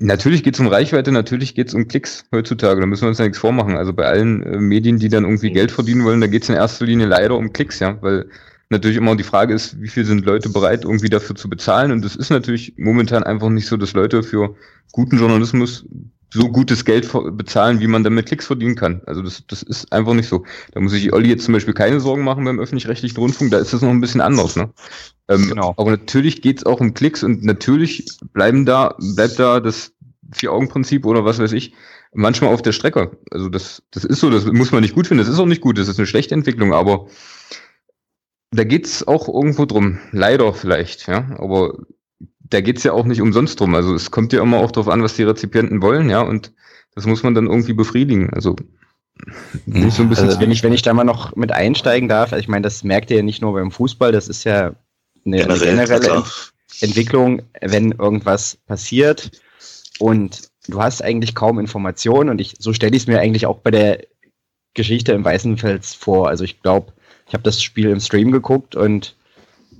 natürlich geht es um Reichweite, natürlich geht es um Klicks heutzutage, da müssen wir uns ja nichts vormachen. Also bei allen äh, Medien, die dann irgendwie Geld verdienen wollen, da geht es in erster Linie leider um Klicks, ja, weil natürlich immer die Frage ist, wie viel sind Leute bereit, irgendwie dafür zu bezahlen und es ist natürlich momentan einfach nicht so, dass Leute für guten Journalismus so gutes Geld bezahlen, wie man damit Klicks verdienen kann. Also das, das ist einfach nicht so. Da muss sich Olli jetzt zum Beispiel keine Sorgen machen beim öffentlich-rechtlichen Rundfunk, da ist das noch ein bisschen anders. Ne? Ähm, Genau. Aber natürlich geht's auch um Klicks und natürlich bleiben da, bleibt da das Vier-Augen-Prinzip oder was weiß ich, manchmal auf der Strecke. Also das, das ist so, das muss man nicht gut finden, das ist auch nicht gut, das ist eine schlechte Entwicklung, aber da geht's auch irgendwo drum. Leider vielleicht, ja. Aber da geht's ja auch nicht umsonst drum. Also es kommt ja immer auch darauf an, was die Rezipienten wollen, ja, und das muss man dann irgendwie befriedigen. Also ich so ein bisschen Also wenn ich, wenn ich da mal noch mit einsteigen darf, ich meine, das merkt ihr ja nicht nur beim Fußball, das ist ja eine, eine Generell, generelle klar. Ent Entwicklung, wenn irgendwas passiert und du hast eigentlich kaum Informationen und ich, so stelle ich es mir eigentlich auch bei der Geschichte im Weißenfels vor. Also ich glaube, ich habe das Spiel im Stream geguckt und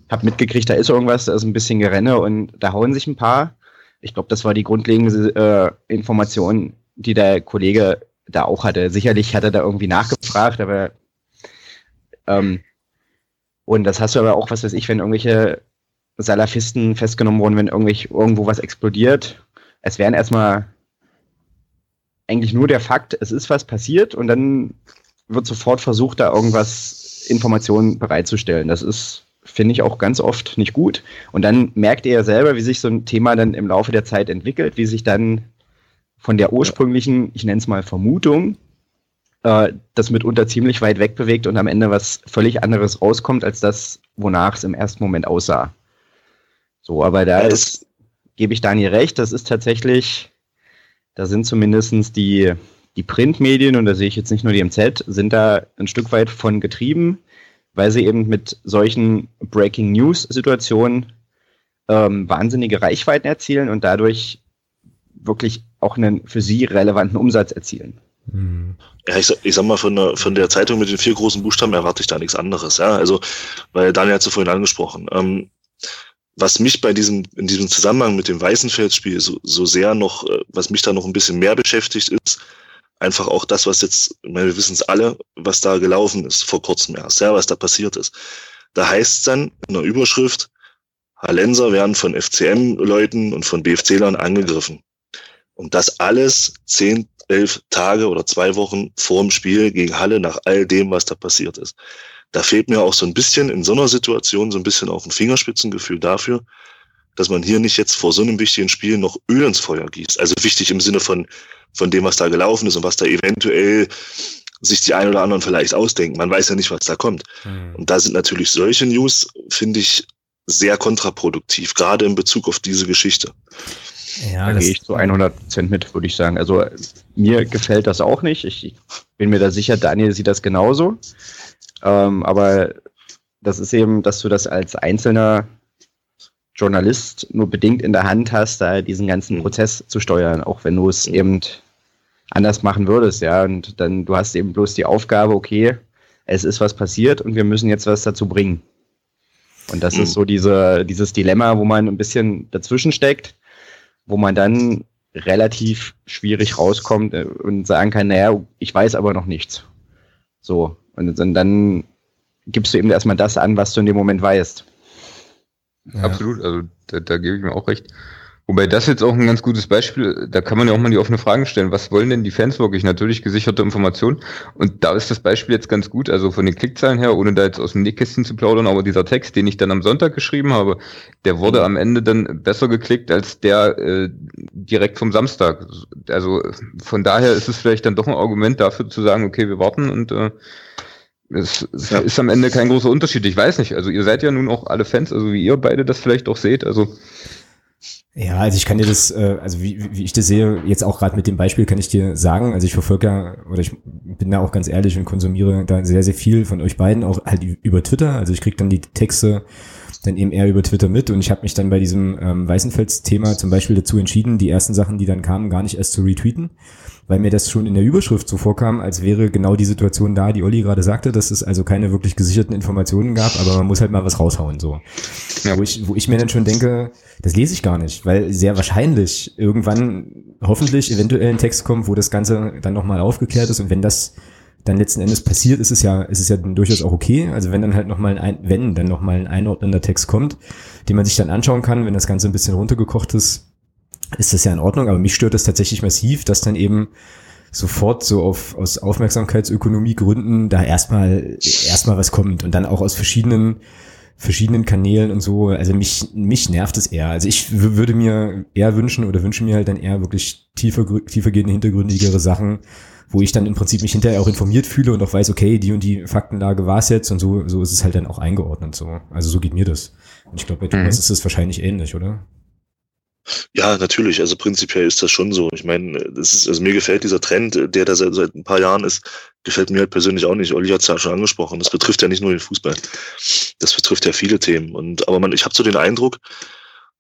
habe mitgekriegt, da ist irgendwas, da ist ein bisschen Gerenne und da hauen sich ein paar. Ich glaube, das war die grundlegende äh, Information, die der Kollege da auch hatte. Sicherlich hat er da irgendwie nachgefragt, aber ähm, und das hast du aber auch, was weiß ich, wenn irgendwelche Salafisten festgenommen wurden, wenn irgendwelch, irgendwo was explodiert. Es wären erstmal eigentlich nur der Fakt, es ist was passiert und dann wird sofort versucht, da irgendwas Informationen bereitzustellen. Das ist, finde ich, auch ganz oft nicht gut. Und dann merkt ihr ja selber, wie sich so ein Thema dann im Laufe der Zeit entwickelt, wie sich dann von der ursprünglichen, ich nenne es mal Vermutung, äh, das mitunter ziemlich weit weg bewegt und am Ende was völlig anderes rauskommt, als das, wonach es im ersten Moment aussah. So, aber da ist, gebe ich Daniel recht, das ist tatsächlich, da sind zumindestens die, die Printmedien, und da sehe ich jetzt nicht nur die MZ, sind da ein Stück weit von getrieben, weil sie eben mit solchen Breaking News-Situationen ähm, wahnsinnige Reichweiten erzielen und dadurch wirklich auch einen für sie relevanten Umsatz erzielen. Mhm. Ja, ich, ich sag mal, von der, von der Zeitung mit den vier großen Buchstaben erwarte ich da nichts anderes. Ja, also, weil Daniel hat es vorhin angesprochen. Ähm, was mich bei diesem, in diesem Zusammenhang mit dem Weißenfeldspiel so, so sehr noch, äh, was mich da noch ein bisschen mehr beschäftigt, ist einfach auch das, was jetzt, meine, wir wissen es alle, was da gelaufen ist vor kurzem erst, ja, was da passiert ist. Da heißt es dann in der Überschrift, Hallenser werden von FCM-Leuten und von BFC-Lern angegriffen. Und das alles zehn, elf Tage oder zwei Wochen vorm Spiel gegen Halle nach all dem, was da passiert ist. Da fehlt mir auch so ein bisschen in so einer Situation so ein bisschen auch ein Fingerspitzengefühl dafür, dass man hier nicht jetzt vor so einem wichtigen Spiel noch Öl ins Feuer gießt. Also wichtig im Sinne von, von dem, was da gelaufen ist und was da eventuell sich die ein oder anderen vielleicht ausdenken. Man weiß ja nicht, was da kommt. Mhm. Und da sind natürlich solche News, finde ich, sehr kontraproduktiv, gerade in Bezug auf diese Geschichte. Ja, da gehe ich zu 100 Prozent mit, würde ich sagen. Also mir gefällt das auch nicht. Ich bin mir da sicher, Daniel sieht das genauso. Ähm, aber das ist eben, dass du das als einzelner Journalist nur bedingt in der Hand hast, da diesen ganzen mhm. Prozess zu steuern, auch wenn du es eben anders machen würdest, ja. Und dann, du hast eben bloß die Aufgabe, okay, es ist was passiert und wir müssen jetzt was dazu bringen. Und das mhm. ist so diese, dieses Dilemma, wo man ein bisschen dazwischen steckt, wo man dann relativ schwierig rauskommt äh, und sagen kann, naja, ich weiß aber noch nichts. So. Und dann, dann gibst du eben erstmal das an, was du in dem Moment weißt. Ja. Absolut, also da, da gebe ich mir auch recht. Wobei das jetzt auch ein ganz gutes Beispiel, da kann man ja auch mal die offene Frage stellen, was wollen denn die Fans wirklich? Natürlich gesicherte Informationen. Und da ist das Beispiel jetzt ganz gut, also von den Klickzahlen her, ohne da jetzt aus dem Nähkästchen zu plaudern, aber dieser Text, den ich dann am Sonntag geschrieben habe, der wurde am Ende dann besser geklickt als der äh, direkt vom Samstag. Also von daher ist es vielleicht dann doch ein Argument dafür zu sagen, okay, wir warten und äh, es, es ja. ist am Ende kein großer Unterschied. Ich weiß nicht. Also ihr seid ja nun auch alle Fans, also wie ihr beide das vielleicht auch seht. Also ja, also ich kann dir das, äh, also wie, wie ich das sehe, jetzt auch gerade mit dem Beispiel kann ich dir sagen, also ich verfolge ja, oder ich bin da auch ganz ehrlich und konsumiere da sehr, sehr viel von euch beiden, auch halt über Twitter. Also ich kriege dann die Texte dann eben eher über Twitter mit und ich habe mich dann bei diesem ähm, Weißenfels-Thema zum Beispiel dazu entschieden, die ersten Sachen, die dann kamen, gar nicht erst zu retweeten, weil mir das schon in der Überschrift so vorkam, als wäre genau die Situation da, die Olli gerade sagte, dass es also keine wirklich gesicherten Informationen gab, aber man muss halt mal was raushauen so. Ja. Wo, ich, wo ich mir dann schon denke, das lese ich gar nicht, weil sehr wahrscheinlich irgendwann hoffentlich eventuell ein Text kommt, wo das Ganze dann nochmal aufgeklärt ist und wenn das dann letzten Endes passiert, ist es ja, ist es ja durchaus auch okay. Also wenn dann halt nochmal ein, wenn dann nochmal ein einordnender Text kommt, den man sich dann anschauen kann, wenn das Ganze ein bisschen runtergekocht ist, ist das ja in Ordnung, aber mich stört das tatsächlich massiv, dass dann eben sofort so auf, aus Aufmerksamkeitsökonomie-Gründen da erstmal, erstmal was kommt und dann auch aus verschiedenen, verschiedenen Kanälen und so. Also mich, mich nervt es eher. Also ich würde mir eher wünschen oder wünsche mir halt dann eher wirklich tiefer, tiefergehende, hintergründigere Sachen, wo ich dann im Prinzip mich hinterher auch informiert fühle und auch weiß, okay, die und die Faktenlage war es jetzt und so, so ist es halt dann auch eingeordnet, so. Also so geht mir das. Und ich glaube, bei Thomas mhm. ist es wahrscheinlich ähnlich, oder? Ja, natürlich. Also prinzipiell ist das schon so. Ich meine, das ist, also mir gefällt dieser Trend, der da seit, seit ein paar Jahren ist, gefällt mir halt persönlich auch nicht. Olli hat es ja schon angesprochen. Das betrifft ja nicht nur den Fußball. Das betrifft ja viele Themen. Und aber man, ich habe so den Eindruck,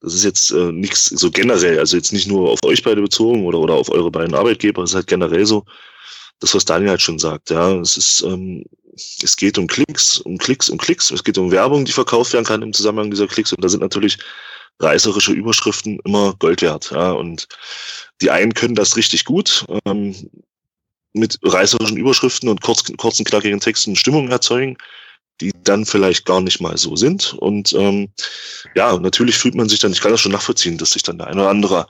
das ist jetzt äh, nichts so generell, also jetzt nicht nur auf euch beide bezogen oder, oder auf eure beiden Arbeitgeber, es ist halt generell so, das, was Daniel halt schon sagt, ja. Es ist, ähm, es geht um Klicks, um Klicks, um Klicks. Es geht um Werbung, die verkauft werden kann im Zusammenhang dieser Klicks. Und da sind natürlich reißerische Überschriften immer Gold wert. Ja, und die einen können das richtig gut, ähm, mit reißerischen Überschriften und kurz, kurzen, knackigen Texten Stimmung erzeugen, die dann vielleicht gar nicht mal so sind. Und ähm, ja, natürlich fühlt man sich dann, ich kann das schon nachvollziehen, dass sich dann der eine oder andere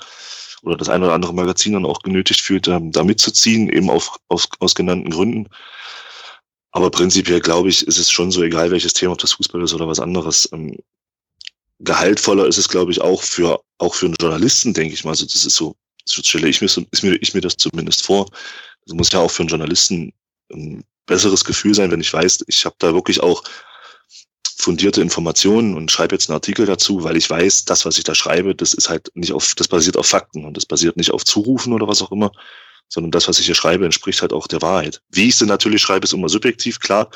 oder das eine oder andere Magazin dann auch genötigt fühlt, ähm, da mitzuziehen, eben auf, auf, aus genannten Gründen. Aber prinzipiell glaube ich, ist es schon so, egal welches Thema, ob das Fußball ist oder was anderes. Ähm, gehaltvoller ist es, glaube ich, auch für, auch für einen Journalisten, denke ich mal. Also das ist so, so stelle ich mir, ist mir, ich mir das zumindest vor. Das muss ja auch für einen Journalisten ein besseres Gefühl sein, wenn ich weiß, ich habe da wirklich auch fundierte Informationen und schreibe jetzt einen Artikel dazu, weil ich weiß, das, was ich da schreibe, das ist halt nicht auf, das basiert auf Fakten und das basiert nicht auf Zurufen oder was auch immer, sondern das, was ich hier schreibe, entspricht halt auch der Wahrheit. Wie ich sie natürlich schreibe, ist immer subjektiv, klar,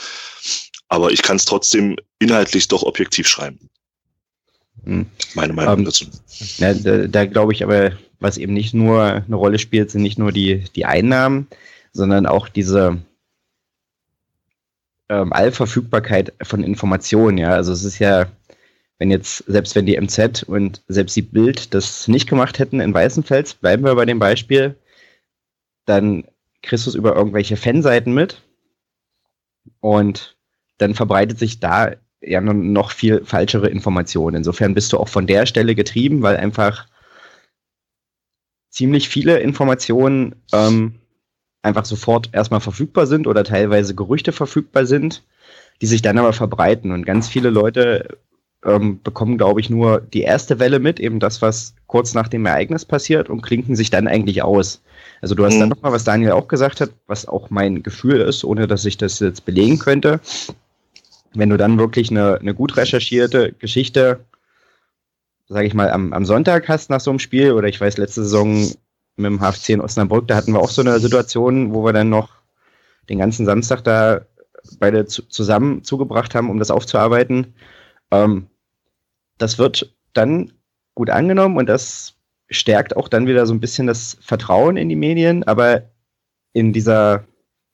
aber ich kann es trotzdem inhaltlich doch objektiv schreiben. Hm. Meine Meinung ähm, dazu. Ja, da, da glaube ich aber, was eben nicht nur eine Rolle spielt, sind nicht nur die, die Einnahmen, sondern auch diese ähm, Allverfügbarkeit von Informationen. Ja, also es ist ja, wenn jetzt, selbst wenn die MZ und selbst die Bild das nicht gemacht hätten in Weißenfels, bleiben wir bei dem Beispiel, dann kriegst du es über irgendwelche Fanseiten mit und dann verbreitet sich da ja noch viel falschere Informationen. Insofern bist du auch von der Stelle getrieben, weil einfach ziemlich viele Informationen ähm, einfach sofort erstmal verfügbar sind oder teilweise Gerüchte verfügbar sind, die sich dann aber verbreiten. Und ganz viele Leute ähm, bekommen, glaube ich, nur die erste Welle mit, eben das, was kurz nach dem Ereignis passiert und klinken sich dann eigentlich aus. Also du hast mhm. dann nochmal, was Daniel auch gesagt hat, was auch mein Gefühl ist, ohne dass ich das jetzt belegen könnte. Wenn du dann wirklich eine, eine gut recherchierte Geschichte, sage ich mal, am, am Sonntag hast nach so einem Spiel, oder ich weiß, letzte Saison mit dem HFC in Osnabrück, da hatten wir auch so eine Situation, wo wir dann noch den ganzen Samstag da beide zu, zusammen zugebracht haben, um das aufzuarbeiten. Ähm, das wird dann gut angenommen und das stärkt auch dann wieder so ein bisschen das Vertrauen in die Medien, aber in dieser,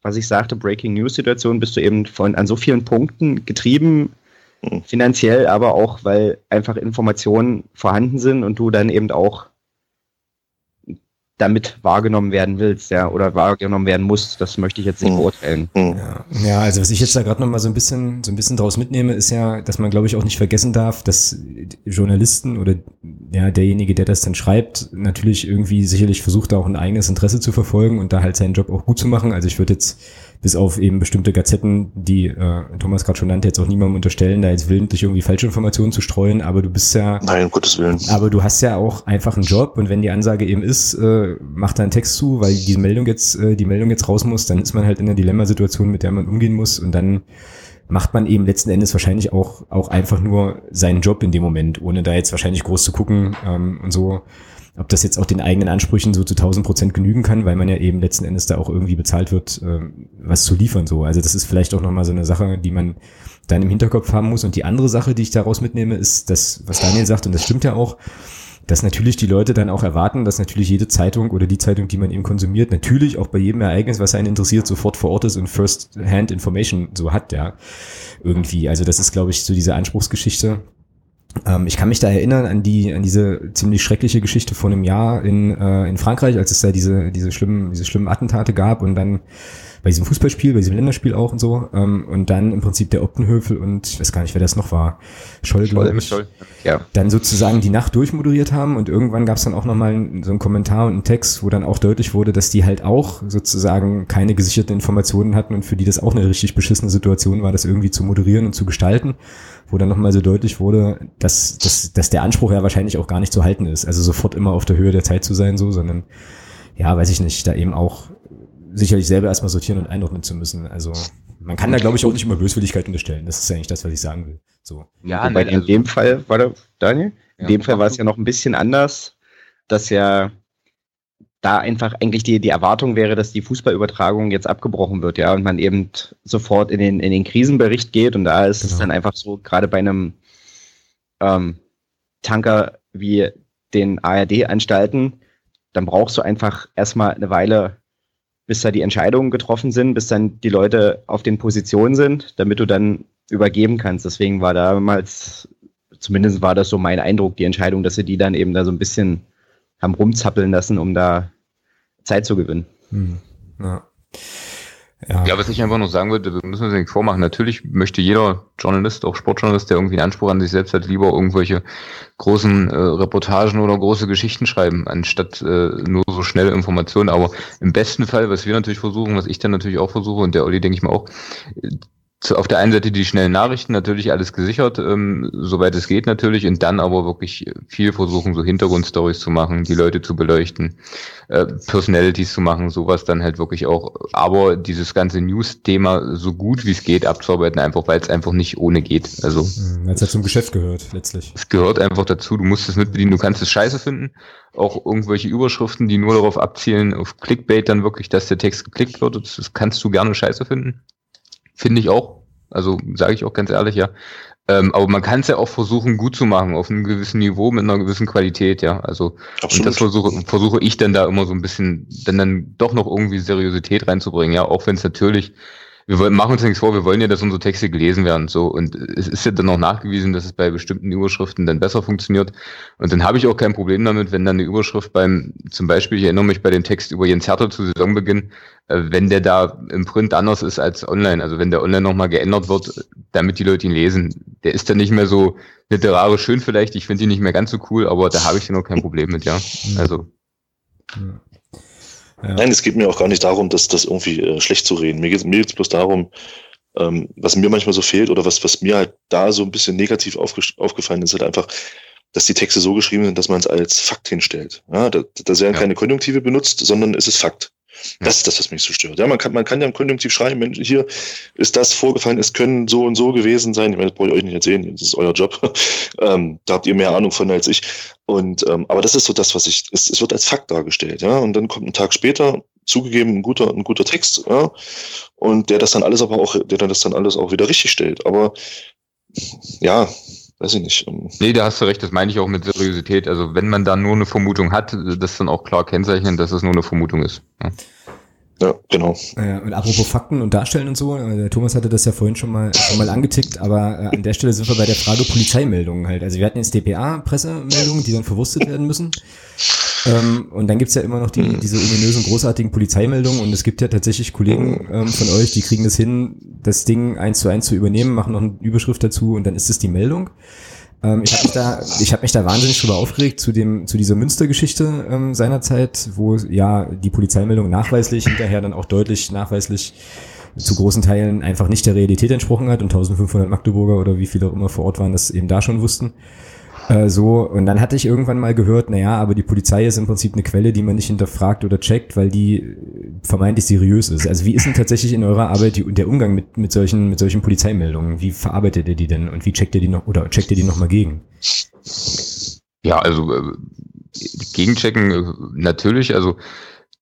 was ich sagte, Breaking News Situation bist du eben von an so vielen Punkten getrieben, hm. finanziell, aber auch, weil einfach Informationen vorhanden sind und du dann eben auch damit wahrgenommen werden willst, ja, oder wahrgenommen werden musst, das möchte ich jetzt nicht hm. beurteilen. Mhm. Ja. ja, also was ich jetzt da gerade noch mal so ein bisschen, so ein bisschen draus mitnehme, ist ja, dass man, glaube ich, auch nicht vergessen darf, dass Journalisten oder ja derjenige, der das dann schreibt, natürlich irgendwie sicherlich versucht, auch ein eigenes Interesse zu verfolgen und da halt seinen Job auch gut zu machen. Also ich würde jetzt bis auf eben bestimmte Gazetten, die äh, Thomas gerade schon nannte, jetzt auch niemandem unterstellen, da jetzt willentlich irgendwie falsche Informationen zu streuen, aber du bist ja. Nein, um Gottes Willen. Aber du hast ja auch einfach einen Job und wenn die Ansage eben ist, äh, mach da einen Text zu, weil die Meldung jetzt, äh, die Meldung jetzt raus muss, dann ist man halt in einer Dilemmasituation, mit der man umgehen muss und dann macht man eben letzten Endes wahrscheinlich auch, auch einfach nur seinen Job in dem Moment, ohne da jetzt wahrscheinlich groß zu gucken ähm, und so ob das jetzt auch den eigenen Ansprüchen so zu 1000 Prozent genügen kann, weil man ja eben letzten Endes da auch irgendwie bezahlt wird, ähm, was zu liefern so. Also das ist vielleicht auch nochmal so eine Sache, die man dann im Hinterkopf haben muss. Und die andere Sache, die ich daraus mitnehme, ist das, was Daniel sagt, und das stimmt ja auch, dass natürlich die Leute dann auch erwarten, dass natürlich jede Zeitung oder die Zeitung, die man eben konsumiert, natürlich auch bei jedem Ereignis, was einen interessiert, sofort vor Ort ist und First-Hand Information so hat, ja. Irgendwie. Also das ist, glaube ich, so diese Anspruchsgeschichte ich kann mich da erinnern an die an diese ziemlich schreckliche Geschichte vor einem Jahr in, äh, in Frankreich, als es da diese diese schlimmen diese schlimmen Attentate gab und dann bei diesem Fußballspiel, bei diesem Länderspiel auch und so. Ähm, und dann im Prinzip der Optenhöfel und ich weiß gar nicht, wer das noch war. Scholl, glaube ich. Scholl. Ja. Dann sozusagen die Nacht durchmoderiert haben und irgendwann gab es dann auch nochmal so einen Kommentar und einen Text, wo dann auch deutlich wurde, dass die halt auch sozusagen keine gesicherten Informationen hatten und für die das auch eine richtig beschissene Situation war, das irgendwie zu moderieren und zu gestalten wo dann nochmal so deutlich wurde, dass, dass, dass der Anspruch ja wahrscheinlich auch gar nicht zu halten ist. Also sofort immer auf der Höhe der Zeit zu sein, so, sondern ja, weiß ich nicht, da eben auch sicherlich selber erstmal sortieren und einordnen zu müssen. Also man kann da, glaube ich, auch nicht immer Böswilligkeit unterstellen. Das ist ja eigentlich das, was ich sagen will. So. Ja, Wobei in also, dem Fall, war der, Daniel? In ja, dem Fall war es ja noch ein bisschen anders, dass ja da einfach eigentlich die, die Erwartung wäre, dass die Fußballübertragung jetzt abgebrochen wird, ja, und man eben sofort in den, in den Krisenbericht geht. Und da ist genau. es dann einfach so, gerade bei einem ähm, Tanker wie den ARD-Anstalten, dann brauchst du einfach erstmal eine Weile, bis da die Entscheidungen getroffen sind, bis dann die Leute auf den Positionen sind, damit du dann übergeben kannst. Deswegen war damals, zumindest war das so mein Eindruck, die Entscheidung, dass sie die dann eben da so ein bisschen haben rumzappeln lassen, um da Zeit zu gewinnen. Hm. Ja. Ja. ja, was ich einfach nur sagen würde, wir müssen uns nicht vormachen. Natürlich möchte jeder Journalist, auch Sportjournalist, der irgendwie einen Anspruch an sich selbst hat, lieber irgendwelche großen äh, Reportagen oder große Geschichten schreiben, anstatt äh, nur so schnelle Informationen. Aber im besten Fall, was wir natürlich versuchen, was ich dann natürlich auch versuche und der Olli denke ich mal auch, auf der einen Seite die schnellen Nachrichten, natürlich alles gesichert, ähm, soweit es geht natürlich, und dann aber wirklich viel versuchen, so Hintergrundstories zu machen, die Leute zu beleuchten, äh, Personalities zu machen, sowas dann halt wirklich auch, aber dieses ganze News-Thema so gut wie es geht abzuarbeiten, einfach weil es einfach nicht ohne geht. Also mhm, weil es halt zum Geschäft gehört, letztlich. Es gehört einfach dazu, du musst es mitbedienen, du kannst es scheiße finden, auch irgendwelche Überschriften, die nur darauf abzielen, auf Clickbait dann wirklich, dass der Text geklickt wird, das kannst du gerne scheiße finden. Finde ich auch. Also sage ich auch ganz ehrlich, ja. Ähm, aber man kann es ja auch versuchen, gut zu machen, auf einem gewissen Niveau, mit einer gewissen Qualität, ja. Also Absolut. und das versuche, versuche ich dann da immer so ein bisschen, dann dann doch noch irgendwie Seriosität reinzubringen, ja, auch wenn es natürlich wir wollen, machen uns nichts vor, wir wollen ja, dass unsere Texte gelesen werden. So, und es ist ja dann auch nachgewiesen, dass es bei bestimmten Überschriften dann besser funktioniert. Und dann habe ich auch kein Problem damit, wenn dann eine Überschrift beim, zum Beispiel, ich erinnere mich bei dem Text über Jens Hertha zu Saisonbeginn, äh, wenn der da im Print anders ist als online, also wenn der online nochmal geändert wird, damit die Leute ihn lesen, der ist dann nicht mehr so literarisch schön vielleicht, ich finde ihn nicht mehr ganz so cool, aber da habe ich dann auch kein Problem mit, ja. Also. Ja. Ja. Nein, es geht mir auch gar nicht darum, das, das irgendwie äh, schlecht zu reden. Mir geht es mir geht's bloß darum, ähm, was mir manchmal so fehlt oder was, was mir halt da so ein bisschen negativ aufgefallen ist, halt einfach, dass die Texte so geschrieben sind, dass man es als Fakt hinstellt. Ja, da, da werden ja. keine Konjunktive benutzt, sondern es ist Fakt. Das ist das, was mich so stört. Ja, man kann, man kann ja im Konjunktiv schreiben, Mensch, hier ist das vorgefallen, es können so und so gewesen sein. Ich meine, das brauche ich euch nicht erzählen, das ist euer Job. ähm, da habt ihr mehr Ahnung von als ich. Und, ähm, aber das ist so das, was ich, es, es wird als Fakt dargestellt, ja. Und dann kommt ein Tag später, zugegeben, ein guter, ein guter Text, ja. Und der das dann alles aber auch, der dann das dann alles auch wieder richtig stellt. Aber, ja, weiß ich nicht. Ähm, nee, da hast du recht, das meine ich auch mit Seriosität. Also wenn man da nur eine Vermutung hat, das dann auch klar kennzeichnen, dass es nur eine Vermutung ist. Ja. Ja, genau. Äh, und apropos Fakten und Darstellen und so, äh, der Thomas hatte das ja vorhin schon mal, schon mal angetickt, aber äh, an der Stelle sind wir bei der Frage Polizeimeldungen halt. Also wir hatten jetzt DPA-Pressemeldungen, die dann verwurstet werden müssen. Ähm, und dann gibt's ja immer noch die, mhm. diese ominösen, großartigen Polizeimeldungen und es gibt ja tatsächlich Kollegen ähm, von euch, die kriegen das hin, das Ding eins zu eins zu übernehmen, machen noch eine Überschrift dazu und dann ist es die Meldung. Ähm, ich habe mich da, ich habe mich da wahnsinnig drüber aufgeregt zu dem, zu dieser Münstergeschichte ähm, seinerzeit, wo ja die Polizeimeldung nachweislich hinterher dann auch deutlich nachweislich zu großen Teilen einfach nicht der Realität entsprochen hat und 1500 Magdeburger oder wie viele auch immer vor Ort waren, das eben da schon wussten. Äh, so, und dann hatte ich irgendwann mal gehört, naja, aber die Polizei ist im Prinzip eine Quelle, die man nicht hinterfragt oder checkt, weil die äh, vermeintlich seriös ist. Also wie ist denn tatsächlich in eurer Arbeit die, der Umgang mit, mit solchen, mit solchen Polizeimeldungen? Wie verarbeitet ihr die denn und wie checkt ihr die noch oder checkt ihr die nochmal gegen? Ja, also äh, gegenchecken äh, natürlich, also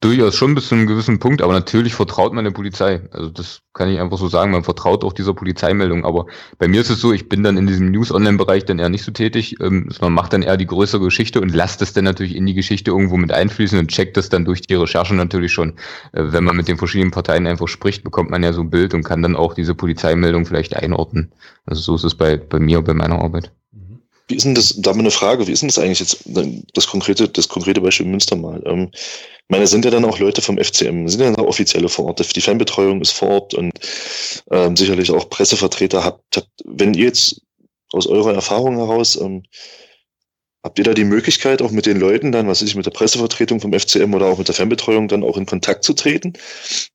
durchaus schon bis zu einem gewissen Punkt, aber natürlich vertraut man der Polizei. Also das kann ich einfach so sagen, man vertraut auch dieser Polizeimeldung. Aber bei mir ist es so, ich bin dann in diesem News-Online-Bereich dann eher nicht so tätig, ähm, man macht dann eher die größere Geschichte und lasst es dann natürlich in die Geschichte irgendwo mit einfließen und checkt das dann durch die Recherche natürlich schon. Äh, wenn man mit den verschiedenen Parteien einfach spricht, bekommt man ja so ein Bild und kann dann auch diese Polizeimeldung vielleicht einordnen. Also so ist es bei, bei mir bei meiner Arbeit. Wie ist denn das, da mal eine Frage, wie ist denn das eigentlich jetzt, das konkrete, das konkrete Beispiel Münster mal? Ähm, meine, sind ja dann auch Leute vom FCM, sind ja dann auch offizielle vor Ort, die Fanbetreuung ist vor Ort und ähm, sicherlich auch Pressevertreter habt, habt. Wenn ihr jetzt aus eurer Erfahrung heraus, ähm, habt ihr da die Möglichkeit, auch mit den Leuten dann, was weiß ich, mit der Pressevertretung vom FCM oder auch mit der Fanbetreuung dann auch in Kontakt zu treten,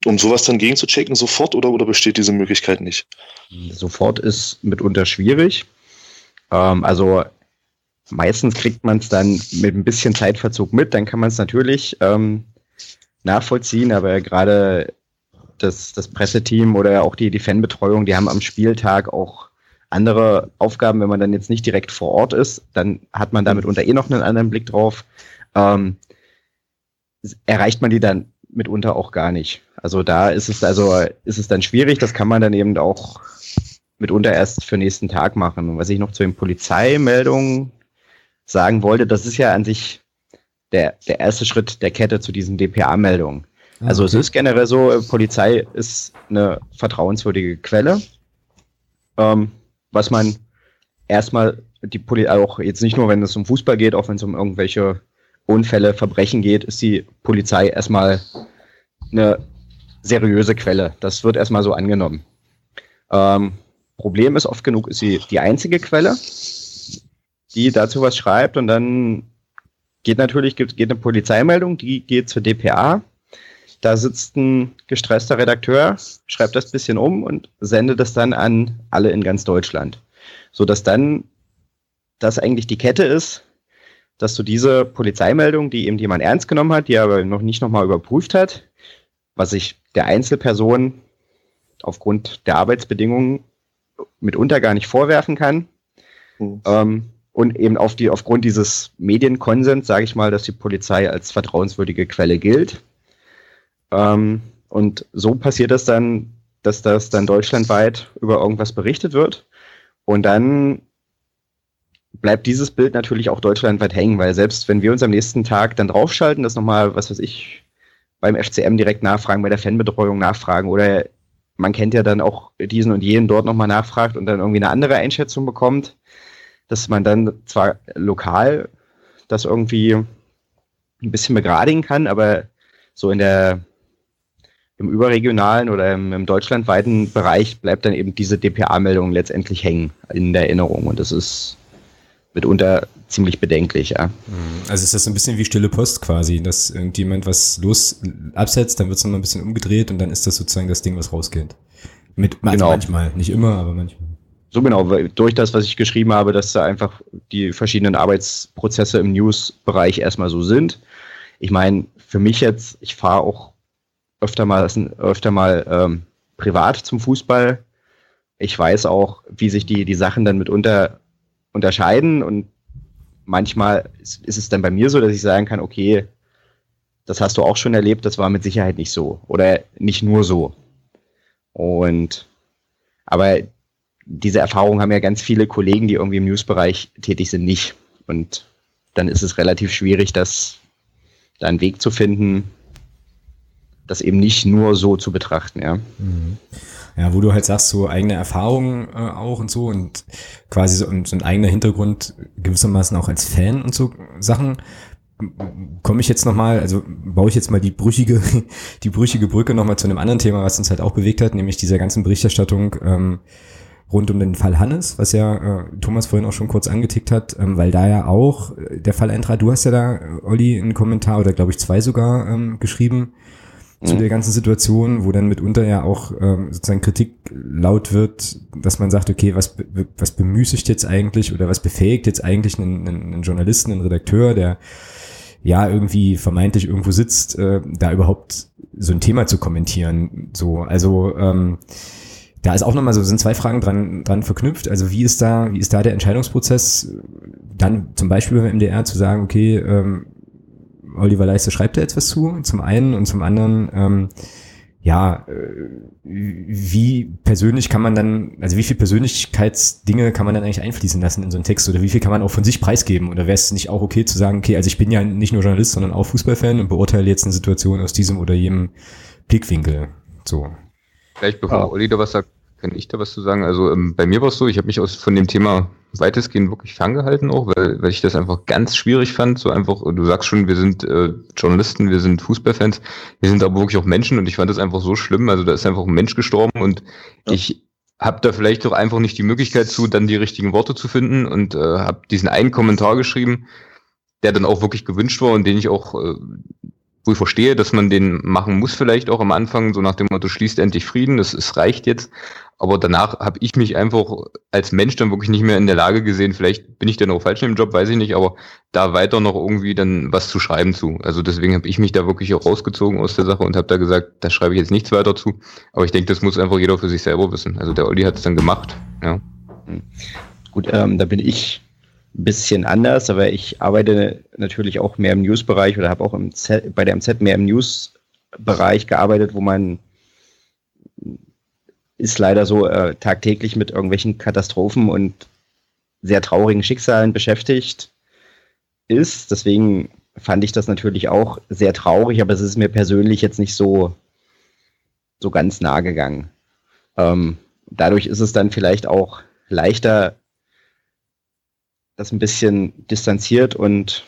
um sowas dann gegen zu checken sofort oder, oder besteht diese Möglichkeit nicht? Sofort ist mitunter schwierig. Ähm, also meistens kriegt man es dann mit ein bisschen Zeitverzug mit, dann kann man es natürlich ähm, nachvollziehen, aber gerade das, das Presseteam oder auch die, die Fanbetreuung, die haben am Spieltag auch andere Aufgaben, wenn man dann jetzt nicht direkt vor Ort ist, dann hat man damit unter eh noch einen anderen Blick drauf. Ähm, erreicht man die dann mitunter auch gar nicht. Also da ist es also ist es dann schwierig. Das kann man dann eben auch mitunter erst für nächsten Tag machen. Und was ich noch zu den Polizeimeldungen sagen wollte, das ist ja an sich der, der erste Schritt der Kette zu diesen DPA-Meldungen. Ah, also okay. es ist generell so, äh, Polizei ist eine vertrauenswürdige Quelle, ähm, was man erstmal die Poli auch jetzt nicht nur, wenn es um Fußball geht, auch wenn es um irgendwelche Unfälle, Verbrechen geht, ist die Polizei erstmal eine seriöse Quelle. Das wird erstmal so angenommen. Ähm, Problem ist, oft genug ist sie die einzige Quelle, die dazu was schreibt und dann geht natürlich geht eine Polizeimeldung, die geht zur DPA. Da sitzt ein gestresster Redakteur, schreibt das bisschen um und sendet das dann an alle in ganz Deutschland. So dass dann das eigentlich die Kette ist, dass du diese Polizeimeldung, die eben jemand ernst genommen hat, die aber noch nicht nochmal überprüft hat, was sich der Einzelperson aufgrund der Arbeitsbedingungen mitunter gar nicht vorwerfen kann. Mhm. Ähm, und eben auf die, aufgrund dieses Medienkonsens, sage ich mal, dass die Polizei als vertrauenswürdige Quelle gilt. Ähm, und so passiert es dann, dass das dann deutschlandweit über irgendwas berichtet wird. Und dann bleibt dieses Bild natürlich auch deutschlandweit hängen, weil selbst wenn wir uns am nächsten Tag dann draufschalten, das nochmal, was weiß ich, beim FCM direkt nachfragen, bei der Fanbetreuung nachfragen oder man kennt ja dann auch diesen und jenen dort nochmal nachfragt und dann irgendwie eine andere Einschätzung bekommt, dass man dann zwar lokal das irgendwie ein bisschen begradigen kann, aber so in der im überregionalen oder im, im deutschlandweiten Bereich bleibt dann eben diese DPA-Meldung letztendlich hängen in der Erinnerung und das ist mitunter ziemlich bedenklich, ja. Mhm. Also ist das so ein bisschen wie stille Post quasi, dass irgendjemand was los absetzt, dann wird es nochmal ein bisschen umgedreht und dann ist das sozusagen das Ding, was rausgeht. Mit genau. manchmal, nicht immer, aber manchmal. So genau, durch das, was ich geschrieben habe, dass da einfach die verschiedenen Arbeitsprozesse im News-Bereich erstmal so sind. Ich meine, für mich jetzt, ich fahre auch öfter mal, öfter mal ähm, privat zum Fußball. Ich weiß auch, wie sich die, die Sachen dann mitunter unterscheiden und manchmal ist, ist es dann bei mir so, dass ich sagen kann, okay, das hast du auch schon erlebt, das war mit Sicherheit nicht so oder nicht nur so. Und aber diese Erfahrung haben ja ganz viele Kollegen, die irgendwie im Newsbereich tätig sind, nicht. Und dann ist es relativ schwierig, das da einen Weg zu finden, das eben nicht nur so zu betrachten, ja. Mhm. Ja, wo du halt sagst, so eigene Erfahrungen äh, auch und so und quasi so, so ein eigener Hintergrund gewissermaßen auch als Fan und so Sachen. Komme ich jetzt nochmal, also baue ich jetzt mal die brüchige, die brüchige Brücke nochmal zu einem anderen Thema, was uns halt auch bewegt hat, nämlich dieser ganzen Berichterstattung ähm, rund um den Fall Hannes, was ja äh, Thomas vorhin auch schon kurz angetickt hat, ähm, weil da ja auch äh, der Fall eintrat. Du hast ja da, äh, Olli, einen Kommentar oder glaube ich zwei sogar ähm, geschrieben zu mhm. der ganzen Situation, wo dann mitunter ja auch ähm, sozusagen Kritik laut wird, dass man sagt, okay, was, was bemüßigt jetzt eigentlich oder was befähigt jetzt eigentlich einen, einen Journalisten, einen Redakteur, der ja irgendwie vermeintlich irgendwo sitzt, äh, da überhaupt so ein Thema zu kommentieren. So, also ähm, da ist auch nochmal so, sind zwei Fragen dran, dran verknüpft. Also wie ist da, wie ist da der Entscheidungsprozess, dann zum Beispiel beim MDR zu sagen, okay, ähm, Oliver Leiste schreibt da jetzt was zu, zum einen. Und zum anderen, ähm, ja, äh, wie persönlich kann man dann, also wie viel Persönlichkeitsdinge kann man dann eigentlich einfließen lassen in so einen Text? Oder wie viel kann man auch von sich preisgeben? Oder wäre es nicht auch okay zu sagen, okay, also ich bin ja nicht nur Journalist, sondern auch Fußballfan und beurteile jetzt eine Situation aus diesem oder jenem Blickwinkel, so. Vielleicht bevor oh. Olli da was sagt, kann ich da was zu sagen? Also ähm, bei mir war es so, ich habe mich aus von dem Thema weitestgehend wirklich ferngehalten auch, weil, weil ich das einfach ganz schwierig fand. So einfach, du sagst schon, wir sind äh, Journalisten, wir sind Fußballfans, wir sind aber wirklich auch Menschen und ich fand das einfach so schlimm. Also da ist einfach ein Mensch gestorben und ja. ich habe da vielleicht doch einfach nicht die Möglichkeit zu, dann die richtigen Worte zu finden und äh, habe diesen einen Kommentar geschrieben, der dann auch wirklich gewünscht war und den ich auch äh, wo ich verstehe, dass man den machen muss vielleicht auch am Anfang, so nach dem Motto, schließt endlich Frieden, das, es reicht jetzt. Aber danach habe ich mich einfach als Mensch dann wirklich nicht mehr in der Lage gesehen, vielleicht bin ich dann auch falsch dem Job, weiß ich nicht, aber da weiter noch irgendwie dann was zu schreiben zu. Also deswegen habe ich mich da wirklich auch rausgezogen aus der Sache und habe da gesagt, da schreibe ich jetzt nichts weiter zu. Aber ich denke, das muss einfach jeder für sich selber wissen. Also der Olli hat es dann gemacht, ja. Gut, ähm, da bin ich bisschen anders, aber ich arbeite natürlich auch mehr im News-Bereich oder habe auch im Z, bei der MZ mehr im News-Bereich gearbeitet, wo man ist leider so äh, tagtäglich mit irgendwelchen Katastrophen und sehr traurigen Schicksalen beschäftigt ist. Deswegen fand ich das natürlich auch sehr traurig, aber es ist mir persönlich jetzt nicht so, so ganz nah gegangen. Ähm, dadurch ist es dann vielleicht auch leichter, das ein bisschen distanziert und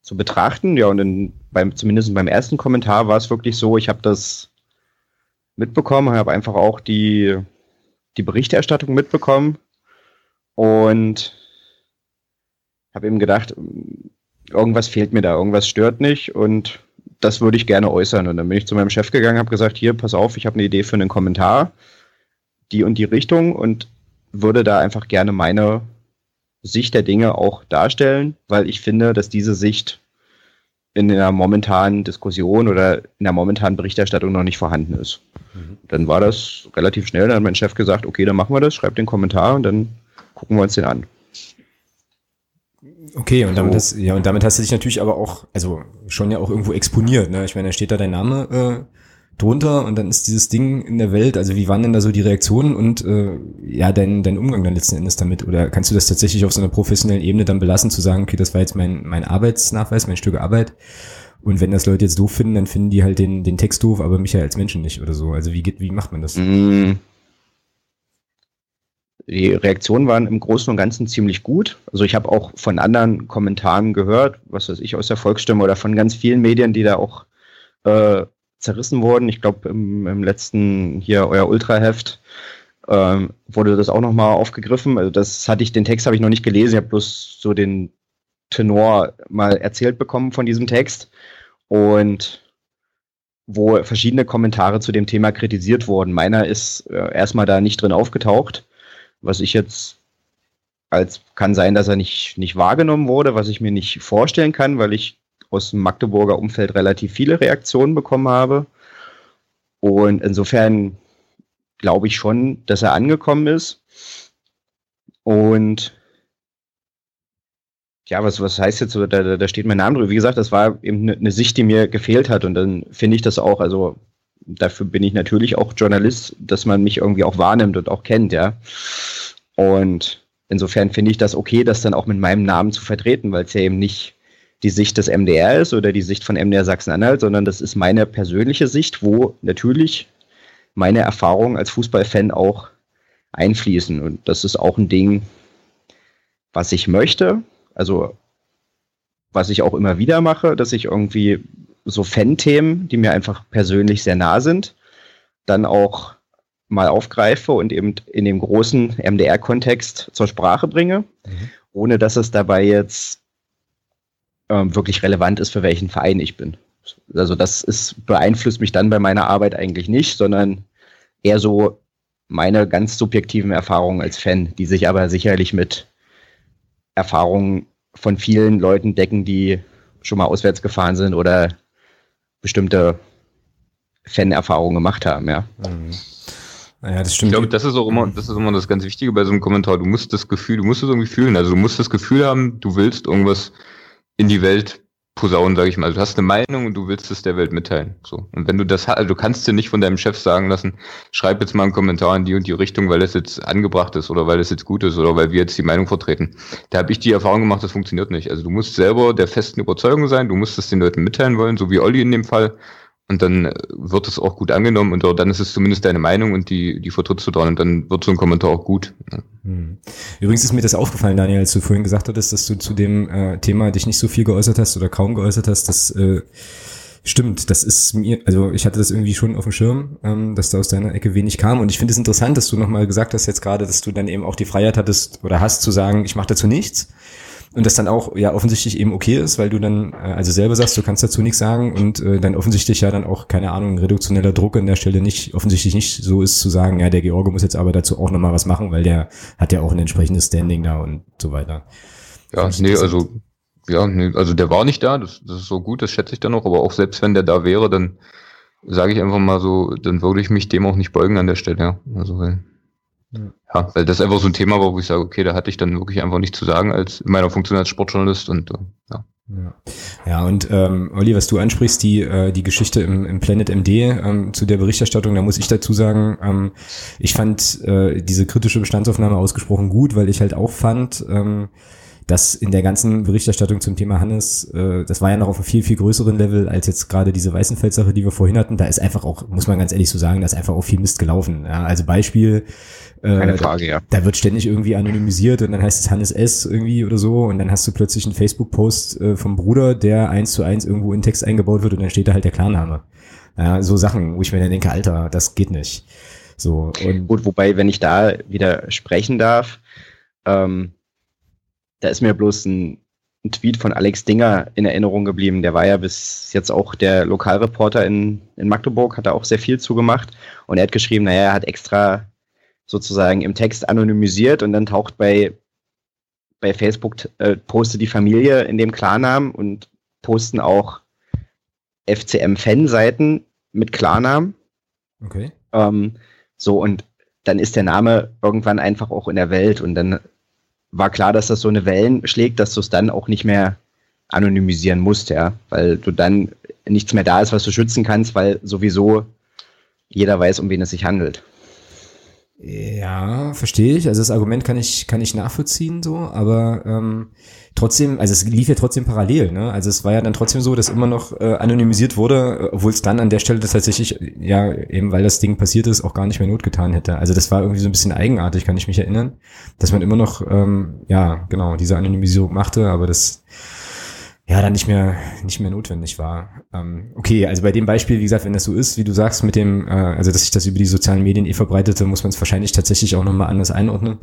zu betrachten. Ja, und in, beim, zumindest beim ersten Kommentar war es wirklich so, ich habe das mitbekommen, habe einfach auch die, die Berichterstattung mitbekommen und habe eben gedacht, irgendwas fehlt mir da, irgendwas stört nicht und das würde ich gerne äußern. Und dann bin ich zu meinem Chef gegangen, habe gesagt, hier, pass auf, ich habe eine Idee für einen Kommentar, die und die Richtung und würde da einfach gerne meine Sicht der Dinge auch darstellen, weil ich finde, dass diese Sicht in der momentanen Diskussion oder in der momentanen Berichterstattung noch nicht vorhanden ist. Mhm. Dann war das relativ schnell, dann hat mein Chef gesagt, okay, dann machen wir das, schreibt den Kommentar und dann gucken wir uns den an. Okay, und damit, hast, ja, und damit hast du dich natürlich aber auch, also schon ja auch irgendwo exponiert. Ne? Ich meine, da steht da dein Name äh, drunter und dann ist dieses Ding in der Welt. Also wie waren denn da so die Reaktionen und äh, ja, dein, dein Umgang dann letzten Endes damit? Oder kannst du das tatsächlich auf so einer professionellen Ebene dann belassen, zu sagen, okay, das war jetzt mein, mein Arbeitsnachweis, mein Stück Arbeit. Und wenn das Leute jetzt doof finden, dann finden die halt den, den Text doof, aber mich ja als Menschen nicht oder so. Also wie geht, wie macht man das? Mm. Die Reaktionen waren im Großen und Ganzen ziemlich gut. Also ich habe auch von anderen Kommentaren gehört, was weiß ich, aus der Volksstimme oder von ganz vielen Medien, die da auch äh, zerrissen wurden. Ich glaube, im, im, letzten hier euer Ultraheft ähm, wurde das auch nochmal aufgegriffen. Also das hatte ich, den Text habe ich noch nicht gelesen, ich habe bloß so den Tenor mal erzählt bekommen von diesem Text. Und wo verschiedene Kommentare zu dem Thema kritisiert wurden. Meiner ist äh, erstmal da nicht drin aufgetaucht, was ich jetzt als kann sein, dass er nicht, nicht wahrgenommen wurde, was ich mir nicht vorstellen kann, weil ich aus dem Magdeburger Umfeld relativ viele Reaktionen bekommen habe. Und insofern glaube ich schon, dass er angekommen ist. Und ja, was, was heißt jetzt so, da, da steht mein Name drüber. Wie gesagt, das war eben eine, Sicht, die mir gefehlt hat. Und dann finde ich das auch, also dafür bin ich natürlich auch Journalist, dass man mich irgendwie auch wahrnimmt und auch kennt, ja. Und insofern finde ich das okay, das dann auch mit meinem Namen zu vertreten, weil es ja eben nicht die Sicht des MDR ist oder die Sicht von MDR Sachsen-Anhalt, sondern das ist meine persönliche Sicht, wo natürlich meine Erfahrungen als Fußballfan auch einfließen. Und das ist auch ein Ding, was ich möchte. Also, was ich auch immer wieder mache, dass ich irgendwie so Fan-Themen, die mir einfach persönlich sehr nah sind, dann auch mal aufgreife und eben in dem großen MDR-Kontext zur Sprache bringe, mhm. ohne dass es dabei jetzt ähm, wirklich relevant ist, für welchen Verein ich bin. Also das ist, beeinflusst mich dann bei meiner Arbeit eigentlich nicht, sondern eher so meine ganz subjektiven Erfahrungen als Fan, die sich aber sicherlich mit Erfahrungen von vielen Leuten decken, die schon mal auswärts gefahren sind oder bestimmte Fan-Erfahrungen gemacht haben, ja. Mhm. Naja, das stimmt. Ich glaube, das ist auch immer, das ist immer das ganz Wichtige bei so einem Kommentar. Du musst das Gefühl, du musst es irgendwie fühlen. Also du musst das Gefühl haben, du willst irgendwas in die Welt posaunen, sage ich mal. Du hast eine Meinung und du willst es der Welt mitteilen. So. Und wenn du das also du kannst dir nicht von deinem Chef sagen lassen, schreib jetzt mal einen Kommentar in die und die Richtung, weil es jetzt angebracht ist oder weil es jetzt gut ist oder weil wir jetzt die Meinung vertreten. Da habe ich die Erfahrung gemacht, das funktioniert nicht. Also du musst selber der festen Überzeugung sein, du musst es den Leuten mitteilen wollen, so wie Olli in dem Fall. Und dann äh, wird es auch gut angenommen und dann ist es zumindest deine Meinung und die, die vertrittst du dann und dann wird so ein Kommentar auch gut. Hm. Übrigens ist mir das aufgefallen, Daniel, als du vorhin gesagt hattest, dass du zu dem äh, Thema dich nicht so viel geäußert hast oder kaum geäußert hast, das äh, stimmt, das ist mir, also ich hatte das irgendwie schon auf dem Schirm, ähm, dass da aus deiner Ecke wenig kam und ich finde es interessant, dass du nochmal gesagt hast jetzt gerade, dass du dann eben auch die Freiheit hattest oder hast zu sagen, ich mache dazu nichts und das dann auch ja offensichtlich eben okay ist, weil du dann äh, also selber sagst, du kannst dazu nichts sagen und äh, dann offensichtlich ja dann auch keine Ahnung reduktioneller Druck an der Stelle nicht offensichtlich nicht so ist zu sagen, ja der George muss jetzt aber dazu auch nochmal was machen, weil der hat ja auch ein entsprechendes Standing da und so weiter. Ja, nee, also ja, nee, also der war nicht da, das, das ist so gut, das schätze ich dann noch, aber auch selbst wenn der da wäre, dann sage ich einfach mal so, dann würde ich mich dem auch nicht beugen an der Stelle, ja. Also weil ja, weil das einfach so ein Thema war, wo ich sage, okay, da hatte ich dann wirklich einfach nichts zu sagen als in meiner Funktion als Sportjournalist und äh, ja. Ja, ja und ähm, Olli, was du ansprichst, die, äh, die Geschichte im, im Planet MD ähm, zu der Berichterstattung, da muss ich dazu sagen, ähm, ich fand äh, diese kritische Bestandsaufnahme ausgesprochen gut, weil ich halt auch fand, ähm, dass in der ganzen Berichterstattung zum Thema Hannes, äh, das war ja noch auf einem viel, viel größeren Level als jetzt gerade diese Weißenfeld-Sache, die wir vorhin hatten. Da ist einfach auch, muss man ganz ehrlich so sagen, da ist einfach auch viel Mist gelaufen. Ja, also Beispiel, äh, Keine Frage, ja. Da, da, wird ständig irgendwie anonymisiert und dann heißt es Hannes S. irgendwie oder so und dann hast du plötzlich einen Facebook-Post äh, vom Bruder, der eins zu eins irgendwo in Text eingebaut wird und dann steht da halt der Klarname. Ja, so Sachen, wo ich mir dann denke, Alter, das geht nicht. So, und Gut, wobei, wenn ich da wieder sprechen darf, ähm, da ist mir bloß ein, ein, Tweet von Alex Dinger in Erinnerung geblieben. Der war ja bis jetzt auch der Lokalreporter in, in Magdeburg, hat da auch sehr viel zugemacht. Und er hat geschrieben, naja, er hat extra sozusagen im Text anonymisiert und dann taucht bei, bei Facebook, äh, postet die Familie in dem Klarnamen und posten auch FCM-Fanseiten mit Klarnamen. Okay. Ähm, so, und dann ist der Name irgendwann einfach auch in der Welt und dann war klar, dass das so eine Wellen schlägt, dass du es dann auch nicht mehr anonymisieren musst, ja, weil du dann nichts mehr da ist, was du schützen kannst, weil sowieso jeder weiß, um wen es sich handelt. Ja, verstehe ich. Also das Argument kann ich kann ich nachvollziehen so, aber ähm, trotzdem, also es lief ja trotzdem parallel. Ne? Also es war ja dann trotzdem so, dass immer noch äh, anonymisiert wurde, obwohl es dann an der Stelle tatsächlich ja eben weil das Ding passiert ist auch gar nicht mehr Not getan hätte. Also das war irgendwie so ein bisschen eigenartig, kann ich mich erinnern, dass man immer noch ähm, ja genau diese Anonymisierung machte, aber das ja, dann nicht mehr, nicht mehr notwendig war. Ähm, okay, also bei dem Beispiel, wie gesagt, wenn das so ist, wie du sagst, mit dem, äh, also dass sich das über die sozialen Medien eh verbreitete, muss man es wahrscheinlich tatsächlich auch nochmal anders einordnen.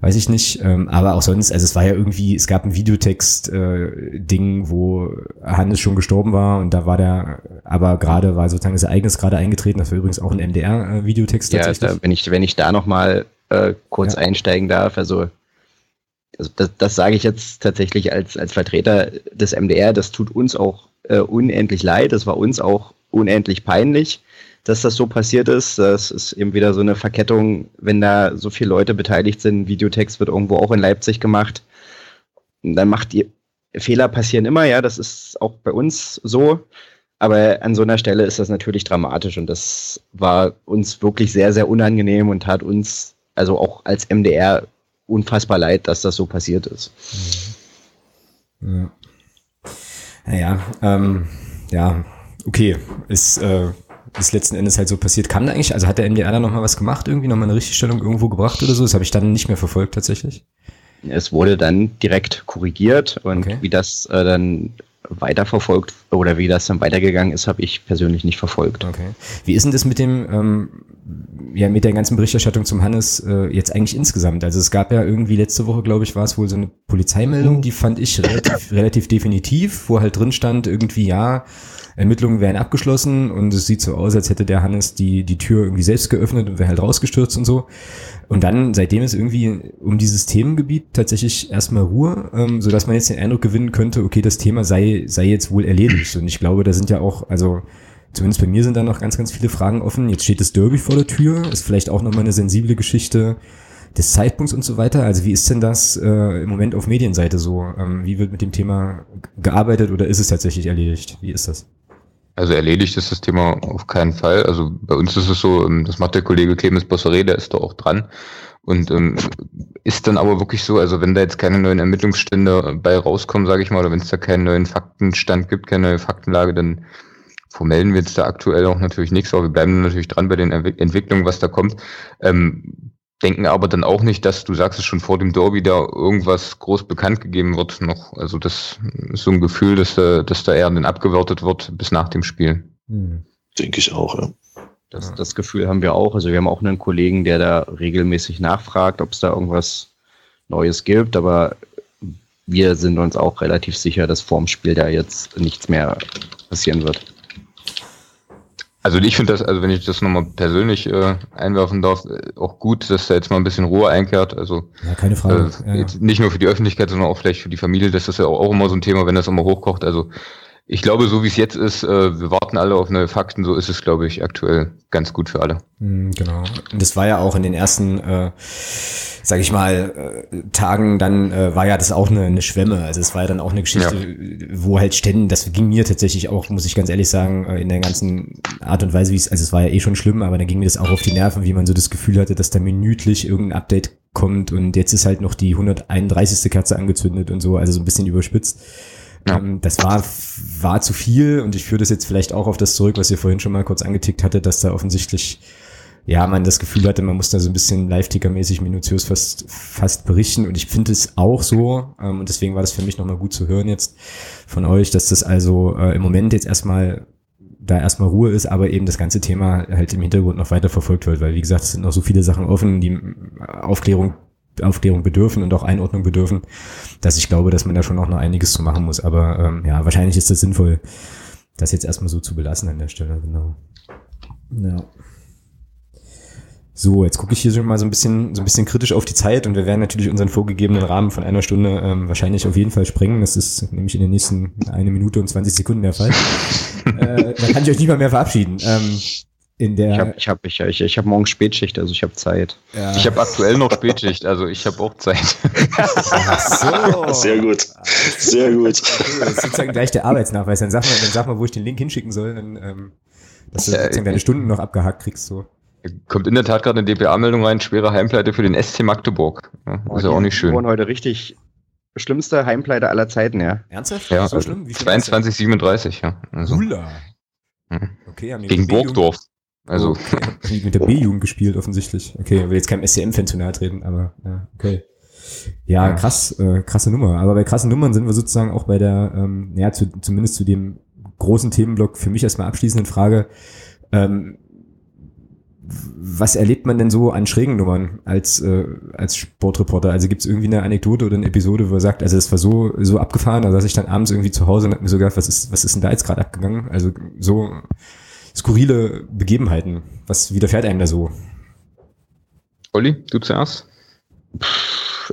Weiß ich nicht. Ähm, aber auch sonst, also es war ja irgendwie, es gab ein Videotext-Ding, äh, wo Hannes schon gestorben war und da war der, aber gerade war sozusagen das Ereignis gerade eingetreten, das war übrigens auch ein MDR-Videotext. Äh, ja, da, wenn ich, wenn ich da nochmal äh, kurz ja. einsteigen darf, also also das, das sage ich jetzt tatsächlich als, als Vertreter des MDR, das tut uns auch äh, unendlich leid, das war uns auch unendlich peinlich, dass das so passiert ist. Das ist eben wieder so eine Verkettung, wenn da so viele Leute beteiligt sind. Videotext wird irgendwo auch in Leipzig gemacht. dann macht ihr Fehler passieren immer, ja, das ist auch bei uns so. Aber an so einer Stelle ist das natürlich dramatisch und das war uns wirklich sehr, sehr unangenehm und tat uns, also auch als MDR, unfassbar leid, dass das so passiert ist. Ja. Naja, ähm, ja, okay, ist, äh, ist letzten Endes halt so passiert. Kann da eigentlich, also hat der MDR da nochmal was gemacht, irgendwie nochmal eine Richtigstellung irgendwo gebracht oder so? Das habe ich dann nicht mehr verfolgt tatsächlich. Es wurde dann direkt korrigiert und okay. wie das äh, dann weiterverfolgt oder wie das dann weitergegangen ist, habe ich persönlich nicht verfolgt. Okay. Wie ist denn das mit dem, ähm, ja, mit der ganzen Berichterstattung zum Hannes äh, jetzt eigentlich insgesamt? Also es gab ja irgendwie letzte Woche, glaube ich, war es wohl so eine Polizeimeldung, die fand ich relativ, relativ definitiv, wo halt drin stand, irgendwie, ja, Ermittlungen wären abgeschlossen und es sieht so aus, als hätte der Hannes die, die Tür irgendwie selbst geöffnet und wäre halt rausgestürzt und so. Und dann, seitdem ist irgendwie um dieses Themengebiet tatsächlich erstmal Ruhe, ähm, so dass man jetzt den Eindruck gewinnen könnte, okay, das Thema sei, sei jetzt wohl erledigt. Und ich glaube, da sind ja auch, also zumindest bei mir sind da noch ganz, ganz viele Fragen offen. Jetzt steht das Derby vor der Tür, ist vielleicht auch nochmal eine sensible Geschichte des Zeitpunkts und so weiter. Also wie ist denn das äh, im Moment auf Medienseite so? Ähm, wie wird mit dem Thema gearbeitet oder ist es tatsächlich erledigt? Wie ist das? Also erledigt ist das Thema auf keinen Fall. Also bei uns ist es so, ähm, das macht der Kollege Clemens Bosseret, der ist da auch dran. Und ähm, ist dann aber wirklich so, also wenn da jetzt keine neuen Ermittlungsstände bei rauskommen, sage ich mal, oder wenn es da keinen neuen Faktenstand gibt, keine neue Faktenlage, dann vermelden wir jetzt da aktuell auch natürlich nichts, aber wir bleiben natürlich dran bei den Entwicklungen, was da kommt. Ähm, denken aber dann auch nicht, dass du sagst es schon vor dem Derby da irgendwas groß bekannt gegeben wird noch. Also das ist so ein Gefühl, dass da, dass da eher dann abgewertet wird bis nach dem Spiel. Hm. Denke ich auch, ja. Das, das Gefühl haben wir auch. Also wir haben auch einen Kollegen, der da regelmäßig nachfragt, ob es da irgendwas Neues gibt, aber wir sind uns auch relativ sicher, dass vorm Spiel da jetzt nichts mehr passieren wird. Also ich finde das, also wenn ich das nochmal persönlich äh, einwerfen darf, äh, auch gut, dass da jetzt mal ein bisschen Ruhe einkehrt. Also ja, keine Frage. Äh, ja. Nicht nur für die Öffentlichkeit, sondern auch vielleicht für die Familie. Das ist ja auch, auch immer so ein Thema, wenn das immer hochkocht. Also ich glaube, so wie es jetzt ist, äh, wir warten alle auf neue Fakten, so ist es, glaube ich, aktuell ganz gut für alle. Mhm, genau. Und das war ja auch in den ersten, äh, sag ich mal, äh, Tagen, dann äh, war ja das auch eine, eine Schwemme. Also es war ja dann auch eine Geschichte, ja. wo halt Ständen, das ging mir tatsächlich auch, muss ich ganz ehrlich sagen, äh, in der ganzen Art und Weise, wie es, also es war ja eh schon schlimm, aber dann ging mir das auch auf die Nerven, wie man so das Gefühl hatte, dass da minütlich irgendein Update kommt und jetzt ist halt noch die 131. Kerze angezündet und so, also so ein bisschen überspitzt. Ja. Ähm, das war, war zu viel und ich führe das jetzt vielleicht auch auf das zurück, was ihr vorhin schon mal kurz angetickt hatte, dass da offensichtlich ja, man das Gefühl hatte, man muss da so ein bisschen Live-Ticker-mäßig minutiös fast, fast berichten. Und ich finde es auch so, ähm, und deswegen war das für mich nochmal gut zu hören jetzt von euch, dass das also äh, im Moment jetzt erstmal da erstmal Ruhe ist, aber eben das ganze Thema halt im Hintergrund noch weiter verfolgt wird, weil wie gesagt, es sind noch so viele Sachen offen, die Aufklärung Aufklärung bedürfen und auch Einordnung bedürfen, dass ich glaube, dass man da schon auch noch einiges zu machen muss. Aber ähm, ja, wahrscheinlich ist das sinnvoll, das jetzt erstmal so zu belassen an der Stelle, genau. Ja. So, jetzt gucke ich hier schon mal so ein bisschen, so ein bisschen kritisch auf die Zeit und wir werden natürlich unseren vorgegebenen Rahmen von einer Stunde ähm, wahrscheinlich auf jeden Fall sprengen. Das ist nämlich in den nächsten eine Minute und 20 Sekunden der Fall. äh, da kann ich euch nicht mal mehr verabschieden. Ähm, in der ich habe ich hab, ich, ich, ich hab morgen Spätschicht, also ich habe Zeit. Ja. Ich habe aktuell noch Spätschicht, also ich habe auch Zeit. so. Sehr gut. Sehr gut. Okay, das ist sozusagen gleich der Arbeitsnachweis. Dann sag mal, dann sag mal wo ich den Link hinschicken soll, dann, ähm, dass du ja, sozusagen deine Stunden noch abgehakt kriegst. So. Kommt in der Tat gerade eine DPA-Meldung rein, schwere Heimpleite für den SC Magdeburg. Ja, oh, ist ja auch nicht schön. Wir heute richtig schlimmste Heimpleite aller Zeiten, ja. Ernsthaft? Ja, so schlimm? 22, 37, ja. Also. Hula. Hm. Okay, Gegen Burgdorf. Also. Okay. Mit der B-Jugend gespielt, offensichtlich. Okay, ich will jetzt keinem SCM-Fan zu nahe treten, aber ja, okay. Ja, krass, äh, krasse Nummer. Aber bei krassen Nummern sind wir sozusagen auch bei der, ähm, ja, zu, zumindest zu dem großen Themenblock für mich erstmal abschließenden Frage. Ähm, was erlebt man denn so an schrägen Nummern als, äh, als Sportreporter? Also gibt es irgendwie eine Anekdote oder eine Episode, wo er sagt, also es war so, so abgefahren, da saß ich dann abends irgendwie zu Hause und hab mir so gedacht, was ist, was ist denn da jetzt gerade abgegangen? Also so skurrile Begebenheiten. Was widerfährt einem da so? Olli, du zuerst?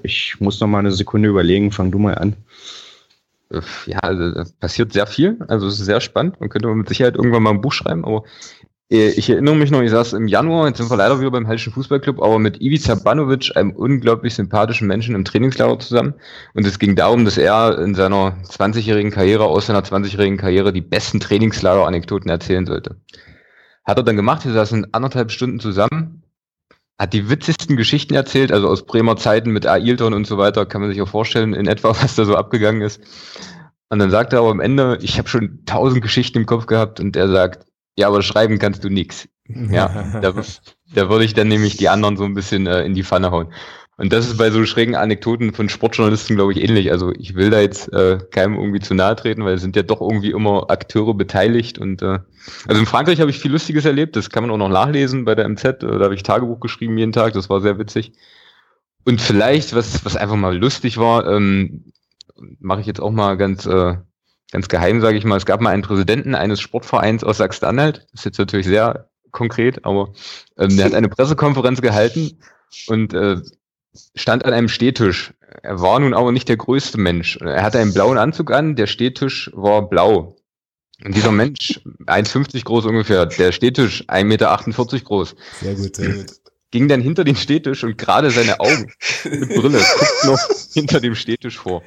Ich muss noch mal eine Sekunde überlegen, fang du mal an. Ja, also, passiert sehr viel. Also es ist sehr spannend. Man könnte mit Sicherheit irgendwann mal ein Buch schreiben, aber äh, ich erinnere mich noch, ich saß im Januar, jetzt sind wir leider wieder beim Hessischen Fußballclub, aber mit Ivica Banovic, einem unglaublich sympathischen Menschen im Trainingslager zusammen. Und es ging darum, dass er in seiner 20-jährigen Karriere, aus seiner 20-jährigen Karriere, die besten Trainingslager-Anekdoten erzählen sollte. Hat er dann gemacht, wir saßen anderthalb Stunden zusammen, hat die witzigsten Geschichten erzählt, also aus Bremer Zeiten mit Ailton und so weiter, kann man sich auch vorstellen, in etwa, was da so abgegangen ist. Und dann sagt er aber am Ende, ich habe schon tausend Geschichten im Kopf gehabt und er sagt, ja, aber schreiben kannst du nix. Ja, da, da würde ich dann nämlich die anderen so ein bisschen äh, in die Pfanne hauen. Und das ist bei so schrägen Anekdoten von Sportjournalisten, glaube ich, ähnlich. Also ich will da jetzt äh, keinem irgendwie zu nahe treten, weil es sind ja doch irgendwie immer Akteure beteiligt. Und äh, also in Frankreich habe ich viel Lustiges erlebt. Das kann man auch noch nachlesen bei der MZ. Äh, da habe ich Tagebuch geschrieben jeden Tag. Das war sehr witzig. Und vielleicht, was, was einfach mal lustig war, ähm, mache ich jetzt auch mal ganz äh, ganz geheim, sage ich mal, es gab mal einen Präsidenten eines Sportvereins aus Sachsen-Anhalt, das ist jetzt natürlich sehr konkret, aber ähm, der hat eine Pressekonferenz gehalten und äh, stand an einem Stehtisch. Er war nun aber nicht der größte Mensch. Er hatte einen blauen Anzug an, der Stehtisch war blau. Und dieser Mensch, 1,50 groß ungefähr, der Stehtisch 1,48 Meter groß. Sehr gut, sehr gut. Ging dann hinter den Stehtisch und gerade seine Augen mit Brille guckt noch hinter dem Stehtisch vor.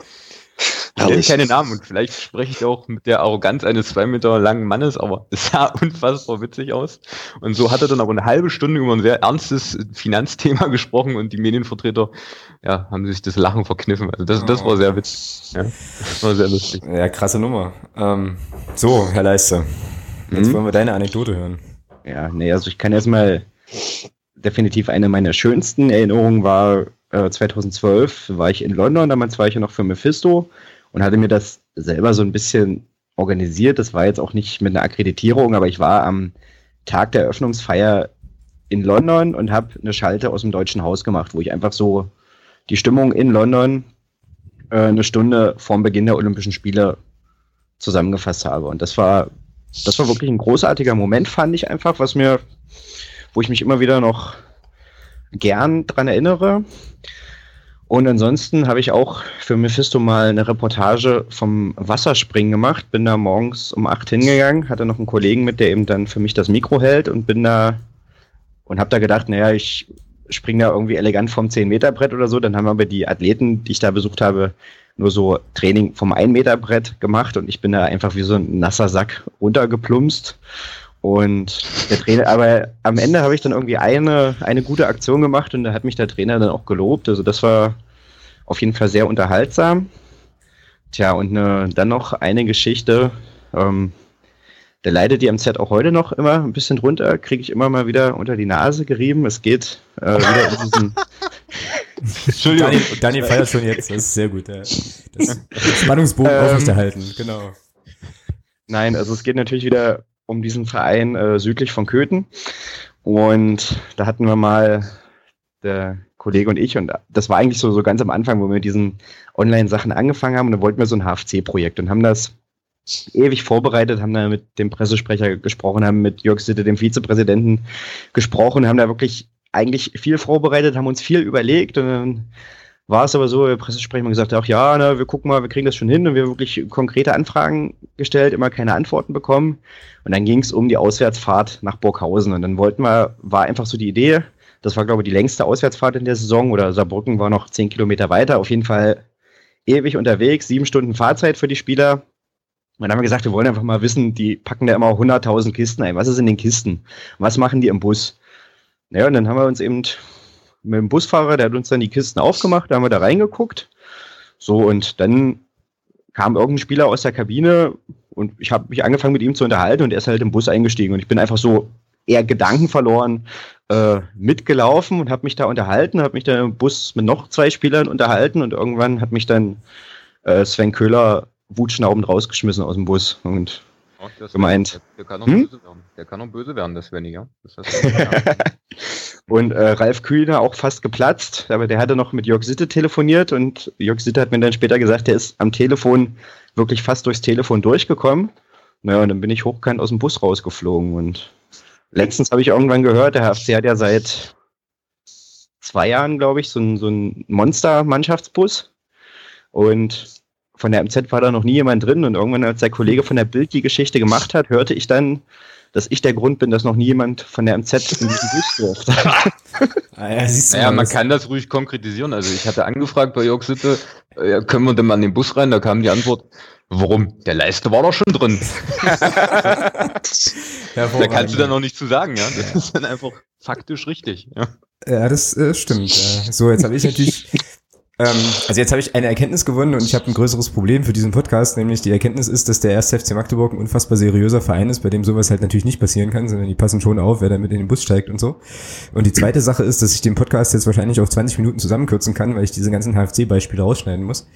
Ich nenne keine Namen und vielleicht spreche ich auch mit der Arroganz eines zwei Meter langen Mannes, aber es sah unfassbar witzig aus. Und so hat er dann aber eine halbe Stunde über ein sehr ernstes Finanzthema gesprochen und die Medienvertreter ja, haben sich das Lachen verkniffen. Also das, das war sehr witzig. Ja, das war sehr lustig. Ja, krasse Nummer. Ähm, so, Herr Leister, jetzt mhm. wollen wir deine Anekdote hören. Ja, nee, also ich kann erstmal definitiv eine meiner schönsten Erinnerungen war 2012 äh, war ich in London, damals war ich ja noch für Mephisto und hatte mir das selber so ein bisschen organisiert. Das war jetzt auch nicht mit einer Akkreditierung, aber ich war am Tag der Eröffnungsfeier in London und habe eine Schalte aus dem Deutschen Haus gemacht, wo ich einfach so die Stimmung in London äh, eine Stunde vorm Beginn der Olympischen Spiele zusammengefasst habe. Und das war, das war wirklich ein großartiger Moment, fand ich einfach, was mir, wo ich mich immer wieder noch gern dran erinnere. Und ansonsten habe ich auch für Mephisto mal eine Reportage vom Wasserspringen gemacht. Bin da morgens um acht hingegangen, hatte noch einen Kollegen mit, der eben dann für mich das Mikro hält und bin da und habe da gedacht, naja, ich springe da irgendwie elegant vom 10-Meter-Brett oder so. Dann haben aber die Athleten, die ich da besucht habe, nur so Training vom 1-Meter-Brett gemacht und ich bin da einfach wie so ein nasser Sack runtergeplumpst und der Trainer, aber am Ende habe ich dann irgendwie eine, eine gute Aktion gemacht und da hat mich der Trainer dann auch gelobt. Also das war auf jeden Fall sehr unterhaltsam. Tja, und eine, dann noch eine Geschichte. Ähm, der leidet die MZ auch heute noch immer ein bisschen drunter, kriege ich immer mal wieder unter die Nase gerieben. Es geht äh, wieder um diesen. Entschuldigung. Daniel, Daniel feiert schon jetzt, das ist sehr gut. Ja. Das Spannungsbogen ähm, aufrechterhalten, genau. Nein, also es geht natürlich wieder um diesen Verein äh, südlich von Köthen. Und da hatten wir mal der Kollege und ich, und das war eigentlich so, so ganz am Anfang, wo wir mit diesen Online-Sachen angefangen haben, und da wollten wir so ein HFC-Projekt und haben das ewig vorbereitet, haben da mit dem Pressesprecher gesprochen, haben mit Jörg Sitte, dem Vizepräsidenten, gesprochen, haben da wirklich eigentlich viel vorbereitet, haben uns viel überlegt. Und dann war es aber so, der Pressesprecher hat gesagt, ach ja, na, wir gucken mal, wir kriegen das schon hin. Und wir haben wirklich konkrete Anfragen gestellt, immer keine Antworten bekommen. Und dann ging es um die Auswärtsfahrt nach Burghausen. Und dann wollten wir, war einfach so die Idee, das war glaube ich die längste Auswärtsfahrt in der Saison oder Saarbrücken war noch zehn Kilometer weiter, auf jeden Fall ewig unterwegs, sieben Stunden Fahrzeit für die Spieler. Und dann haben wir gesagt, wir wollen einfach mal wissen, die packen da immer 100.000 Kisten ein. Was ist in den Kisten? Was machen die im Bus? Naja, und dann haben wir uns eben mit dem Busfahrer, der hat uns dann die Kisten aufgemacht, da haben wir da reingeguckt. So, und dann kam irgendein Spieler aus der Kabine und ich habe mich angefangen mit ihm zu unterhalten und er ist halt im Bus eingestiegen und ich bin einfach so eher Gedanken verloren, äh, mitgelaufen und habe mich da unterhalten, habe mich da im Bus mit noch zwei Spielern unterhalten und irgendwann hat mich dann äh, Sven Köhler wutschnaubend rausgeschmissen aus dem Bus und Ach, gemeint. Der kann auch Hm? böse werden. Der kann auch böse werden, das Svenny, ja. Das. Und äh, Ralf Kühner auch fast geplatzt, aber der hatte noch mit Jörg Sitte telefoniert und Jörg Sitte hat mir dann später gesagt, der ist am Telefon wirklich fast durchs Telefon durchgekommen. Naja, und dann bin ich hochkant aus dem Bus rausgeflogen und letztens habe ich irgendwann gehört, der HFC hat ja seit zwei Jahren, glaube ich, so ein, so ein Monster-Mannschaftsbus. Und von der MZ war da noch nie jemand drin. Und irgendwann, als der Kollege von der Bild die Geschichte gemacht hat, hörte ich dann, dass ich der Grund bin, dass noch nie jemand von der MZ in diesen Bus durfte. Ah, ja, siehst du Naja, mal, man kann das ruhig konkretisieren. Also ich hatte angefragt bei Jörg Sitte, äh, ja, können wir denn mal in den Bus rein? Da kam die Antwort, warum? Der Leiste war doch schon drin. Da kannst du dann noch nicht zu sagen, ja. Das ist dann einfach faktisch richtig. Ja. Ja, das äh, stimmt. Äh, so, jetzt habe ich natürlich. Ähm, also jetzt habe ich eine Erkenntnis gewonnen und ich habe ein größeres Problem für diesen Podcast, nämlich die Erkenntnis ist, dass der erste FC Magdeburg ein unfassbar seriöser Verein ist, bei dem sowas halt natürlich nicht passieren kann, sondern die passen schon auf, wer da mit in den Bus steigt und so. Und die zweite Sache ist, dass ich den Podcast jetzt wahrscheinlich auf 20 Minuten zusammenkürzen kann, weil ich diese ganzen HFC-Beispiele rausschneiden muss.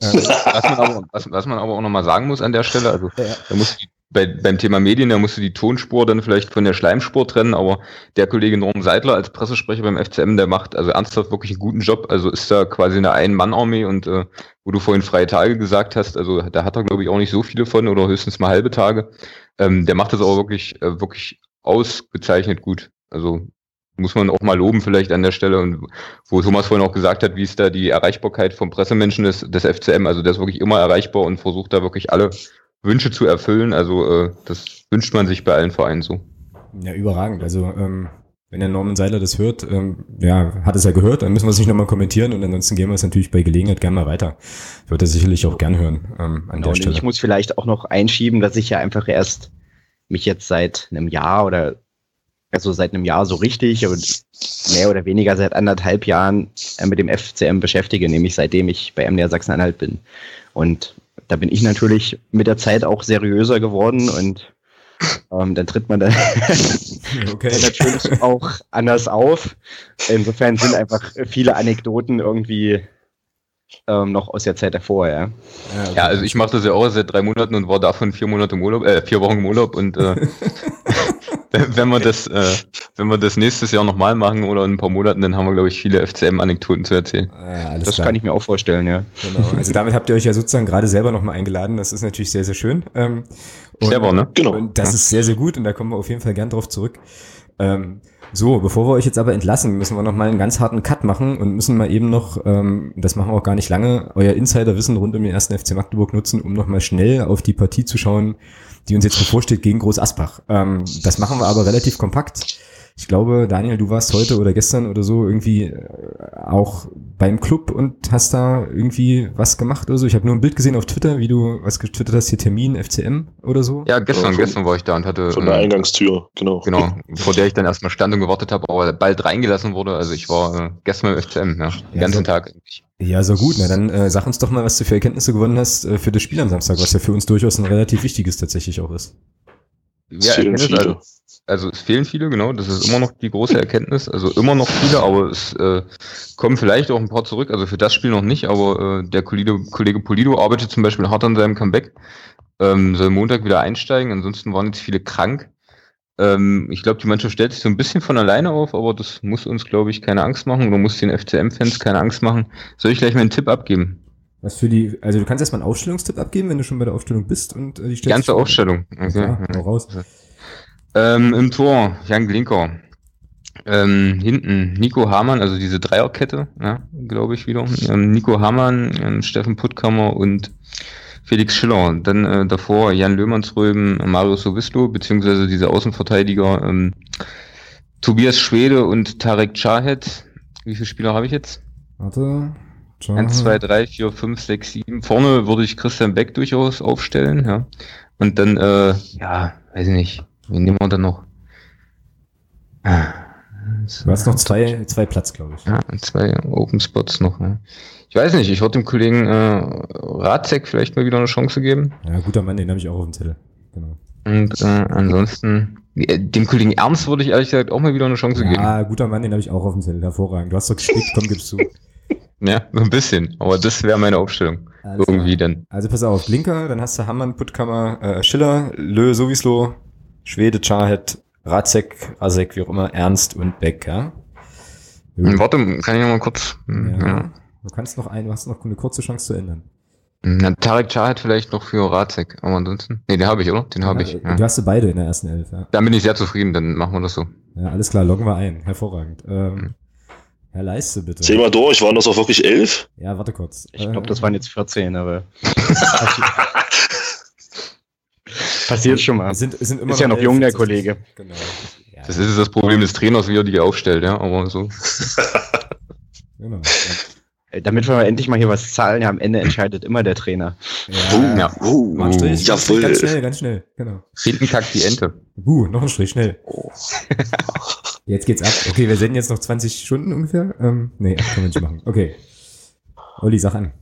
Ähm, Was, man aber, was, was man aber auch nochmal sagen muss an der Stelle, also Ja. da du die, bei, beim Thema Medien, da musst du die Tonspur dann vielleicht von der Schleimspur trennen, aber der Kollege Norm Seidler als Pressesprecher beim FCM, der macht also ernsthaft wirklich einen guten Job, also ist da quasi eine Ein-Mann-Armee und äh, wo du vorhin freie Tage gesagt hast, also da hat er glaube ich auch nicht so viele von oder höchstens mal halbe Tage. Ähm, der macht das aber wirklich, äh, wirklich ausgezeichnet gut. Also muss man auch mal loben vielleicht an der Stelle und wo Thomas vorhin auch gesagt hat, wie ist da die Erreichbarkeit vom Pressemenschen des, des FCM, also der ist wirklich immer erreichbar und versucht da wirklich alle Wünsche zu erfüllen, also äh, das wünscht man sich bei allen Vereinen so. Ja, überragend. Also, ähm, wenn der Norman Seiler das hört, ähm, ja, hat es ja gehört, dann müssen wir es nicht nochmal kommentieren und ansonsten gehen wir es natürlich bei Gelegenheit gerne mal weiter. Wird er sicherlich auch gern hören ähm, an Genau, der und Stelle. ich muss vielleicht auch noch einschieben, dass ich ja einfach erst mich jetzt seit einem Jahr oder also seit einem Jahr so richtig, aber mehr oder weniger seit anderthalb Jahren äh, mit dem FCM beschäftige, nämlich seitdem ich bei MDR Sachsen-Anhalt bin. Und da bin ich natürlich mit der Zeit auch seriöser geworden und ähm, dann tritt man dann okay. natürlich auch anders auf. Insofern sind einfach viele Anekdoten irgendwie ähm, noch aus der Zeit davor, ja. okay. Ja, also ich mache das ja auch seit drei Monaten und war davon vier Monate im Urlaub, äh, vier Wochen im Urlaub und äh, wenn wir das, äh, wenn wir das nächstes Jahr nochmal machen oder in ein paar Monaten, dann haben wir, glaube ich, viele FCM-Anekdoten zu erzählen. Ja, alles Das klar. kann ich mir auch vorstellen, ja. Genau. Also damit habt ihr euch ja sozusagen gerade selber nochmal eingeladen. Das ist natürlich sehr, sehr schön. Ähm, und, Clever, ne? Genau. Und das ist sehr, sehr gut und da kommen wir auf jeden Fall gern drauf zurück. Ähm, so, bevor wir euch jetzt aber entlassen, müssen wir noch mal einen ganz harten Cut machen und müssen mal eben noch, ähm, das machen wir auch gar nicht lange, euer Insiderwissen rund um den ersten FC Magdeburg nutzen, um noch mal schnell auf die Partie zu schauen, die uns jetzt bevorsteht gegen Groß Asbach. Ähm, das machen wir aber relativ kompakt. Ich glaube, Daniel, du warst heute oder gestern oder so irgendwie äh, auch beim Club und hast da irgendwie was gemacht oder so. Ich habe nur ein Bild gesehen auf Twitter, wie du was getwittert hast, hier Termin FCM oder so. Ja, gestern, Ja, von- gestern war ich da und hatte Von der äh, Eingangstür, genau. Genau, vor der ich dann erstmal stand und gewartet habe, aber bald reingelassen wurde. Also ich war äh, gestern beim FCM, ja, den Ja, ganzen so- Tag eigentlich. Ja, so gut. Na dann äh, sag uns doch mal, was du für Erkenntnisse gewonnen hast äh, für das Spiel am Samstag, was ja für uns durchaus ein relativ wichtiges tatsächlich auch ist. Es fehlen Erkenntnis, viele. also, also es fehlen viele, genau. Das ist immer noch die große Erkenntnis. Also immer noch viele, aber es äh, kommen vielleicht auch ein paar zurück. Also für das Spiel noch nicht, aber äh, der Kollege, Kollege Polido arbeitet zum Beispiel hart an seinem Comeback. Ähm, soll Montag wieder einsteigen. Ansonsten waren jetzt viele krank. Ähm, ich glaube, die Mannschaft stellt sich so ein bisschen von alleine auf, aber das muss uns, glaube ich, keine Angst machen oder muss den FCM-Fans keine Angst machen. Soll ich gleich mal einen Tipp abgeben? Was für die, also du kannst erstmal einen Aufstellungstipp abgeben, wenn du schon bei der Aufstellung bist und äh, die ganze Aufstellung. Okay. Ja, raus. Ähm, Im Tor Jan Glinker. Ähm, hinten Nico Hamann, also diese Dreierkette, ja, glaube ich wieder. Ähm, Nico Hamann, ähm, Steffen Puttkammer und Felix Schiller. Dann äh, davor Jan Löhmannsröben, Mario Sowisto, beziehungsweise diese Außenverteidiger ähm, Tobias Schwede und Tarek Chahed. Wie viele Spieler habe ich jetzt? Warte. Schau. 1, 2, 3, 4, 5, 6, 7. Vorne würde ich Christian Beck durchaus aufstellen, ja. Und dann, äh, ja, weiß ich nicht. Wen nehmen wir dann noch? Ah, Du hast noch zwei, zwei Platz, glaube ich. Ja, zwei Open Spots noch. Ja. Ich weiß nicht, ich würde dem Kollegen äh, Radzek vielleicht mal wieder eine Chance geben. Ja, guter Mann, den habe ich auch auf dem Zettel. Genau. Und äh, ansonsten, Äh, Dem Kollegen Ernst würde ich ehrlich gesagt auch mal wieder eine Chance geben. Ja, guter Mann, den habe ich auch auf dem Zettel. Hervorragend. Du hast doch gespickt, komm, gibst du. Ja, so ein bisschen. Aber das wäre meine Aufstellung. Alles Irgendwie dann. Also pass auf, Blinker, dann hast du Hammann, Puttkammer, äh, Schiller, Lö, Sowislo, Schwede, Charhet, Ratzek, Asek, wie auch immer, Ernst und Beck, ja? Hm, Warte, kann ich noch mal kurz. hm, Ja. Ja. Du kannst noch ein, du hast noch eine kurze Chance zu ändern. Na, Tarek Chahat vielleicht noch für Razek, aber ansonsten. Nee, den habe ich, oder? Den habe ich. Ja, Ja. Du hast sie beide in der ersten Elf, ja. Dann bin ich sehr zufrieden, dann machen wir das so. Ja, alles klar, loggen wir ein. Hervorragend. Ähm, Herr Leiste, bitte. Zähl mal durch, waren das auch wirklich elf? Ja, warte kurz. Ich glaube, das waren jetzt 14, aber. Passiert schon mal. Es sind, sind immer Ist ja noch jung, der. Kollege. Genau. Ja, Das ist das Problem des Trainers, wie er die aufstellt, ja, aber so. genau. Äh, Damit wir mal endlich mal hier was zahlen, ja, am Ende entscheidet immer der Trainer. Ja, Ja. Oh, einen Strich, jawohl. ganz schnell, ganz schnell. Genau. Hinten kackt die Ente. Uh, noch ein Strich, schnell. Oh. Jetzt geht's ab. Okay, wir senden jetzt noch 20 Stunden ungefähr. Ähm, nee, können wir nicht machen. Okay. Olli, sag an.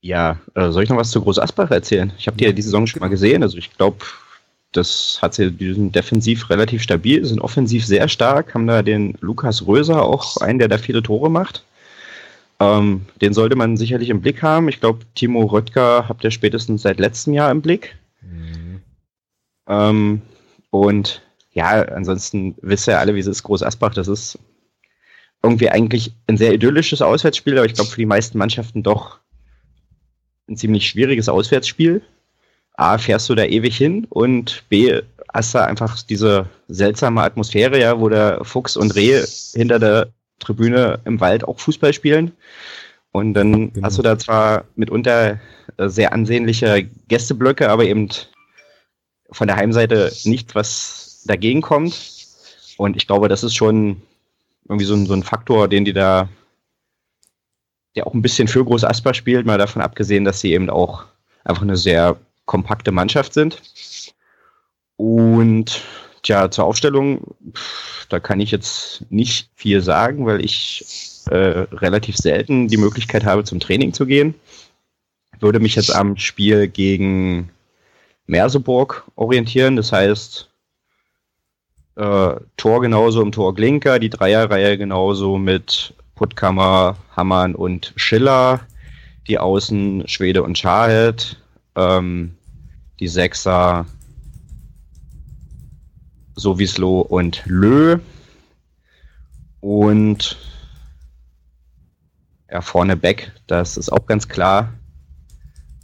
Ja, äh, soll ich noch was zu Groß Asbach erzählen? Ich habe die ja diese Saison schon mal gesehen. Also ich glaube, das hat sie, die sind defensiv relativ stabil, sind offensiv sehr stark, haben da den Lukas Röser auch einen, der da viele Tore macht. Ähm, den sollte man sicherlich im Blick haben. Ich glaube, Timo Röttger habt ihr spätestens seit letztem Jahr im Blick. Mhm. Ähm, und ja, ansonsten wisst ihr alle, wie es ist, Groß Asbach. Das ist irgendwie eigentlich ein sehr idyllisches Auswärtsspiel, aber ich glaube für die meisten Mannschaften doch ein ziemlich schwieriges Auswärtsspiel. A, fährst du da ewig hin und B, hast du einfach diese seltsame Atmosphäre, ja, wo der Fuchs und Reh hinter der Tribüne im Wald auch Fußball spielen. Und dann Genau. hast du da zwar mitunter äh, sehr ansehnliche Gästeblöcke, aber eben von der Heimseite nicht, was dagegen kommt. Und ich glaube, das ist schon irgendwie so ein, so ein Faktor, den die da, der auch ein bisschen für Groß Asper spielt, mal davon abgesehen, dass sie eben auch einfach eine sehr kompakte Mannschaft sind. Und tja, zur Aufstellung, da kann ich jetzt nicht viel sagen, weil ich äh, relativ selten die Möglichkeit habe, zum Training zu gehen. Würde mich jetzt am Spiel gegen Merseburg orientieren. Das heißt, äh, Tor genauso im Tor Glinker, die Dreierreihe genauso mit Puttkammer, Hammann und Schiller, die Außen Schwede und Schahed, ähm, die Sechser Sowislo und Lö und ja, vorne Beck, das ist auch ganz klar.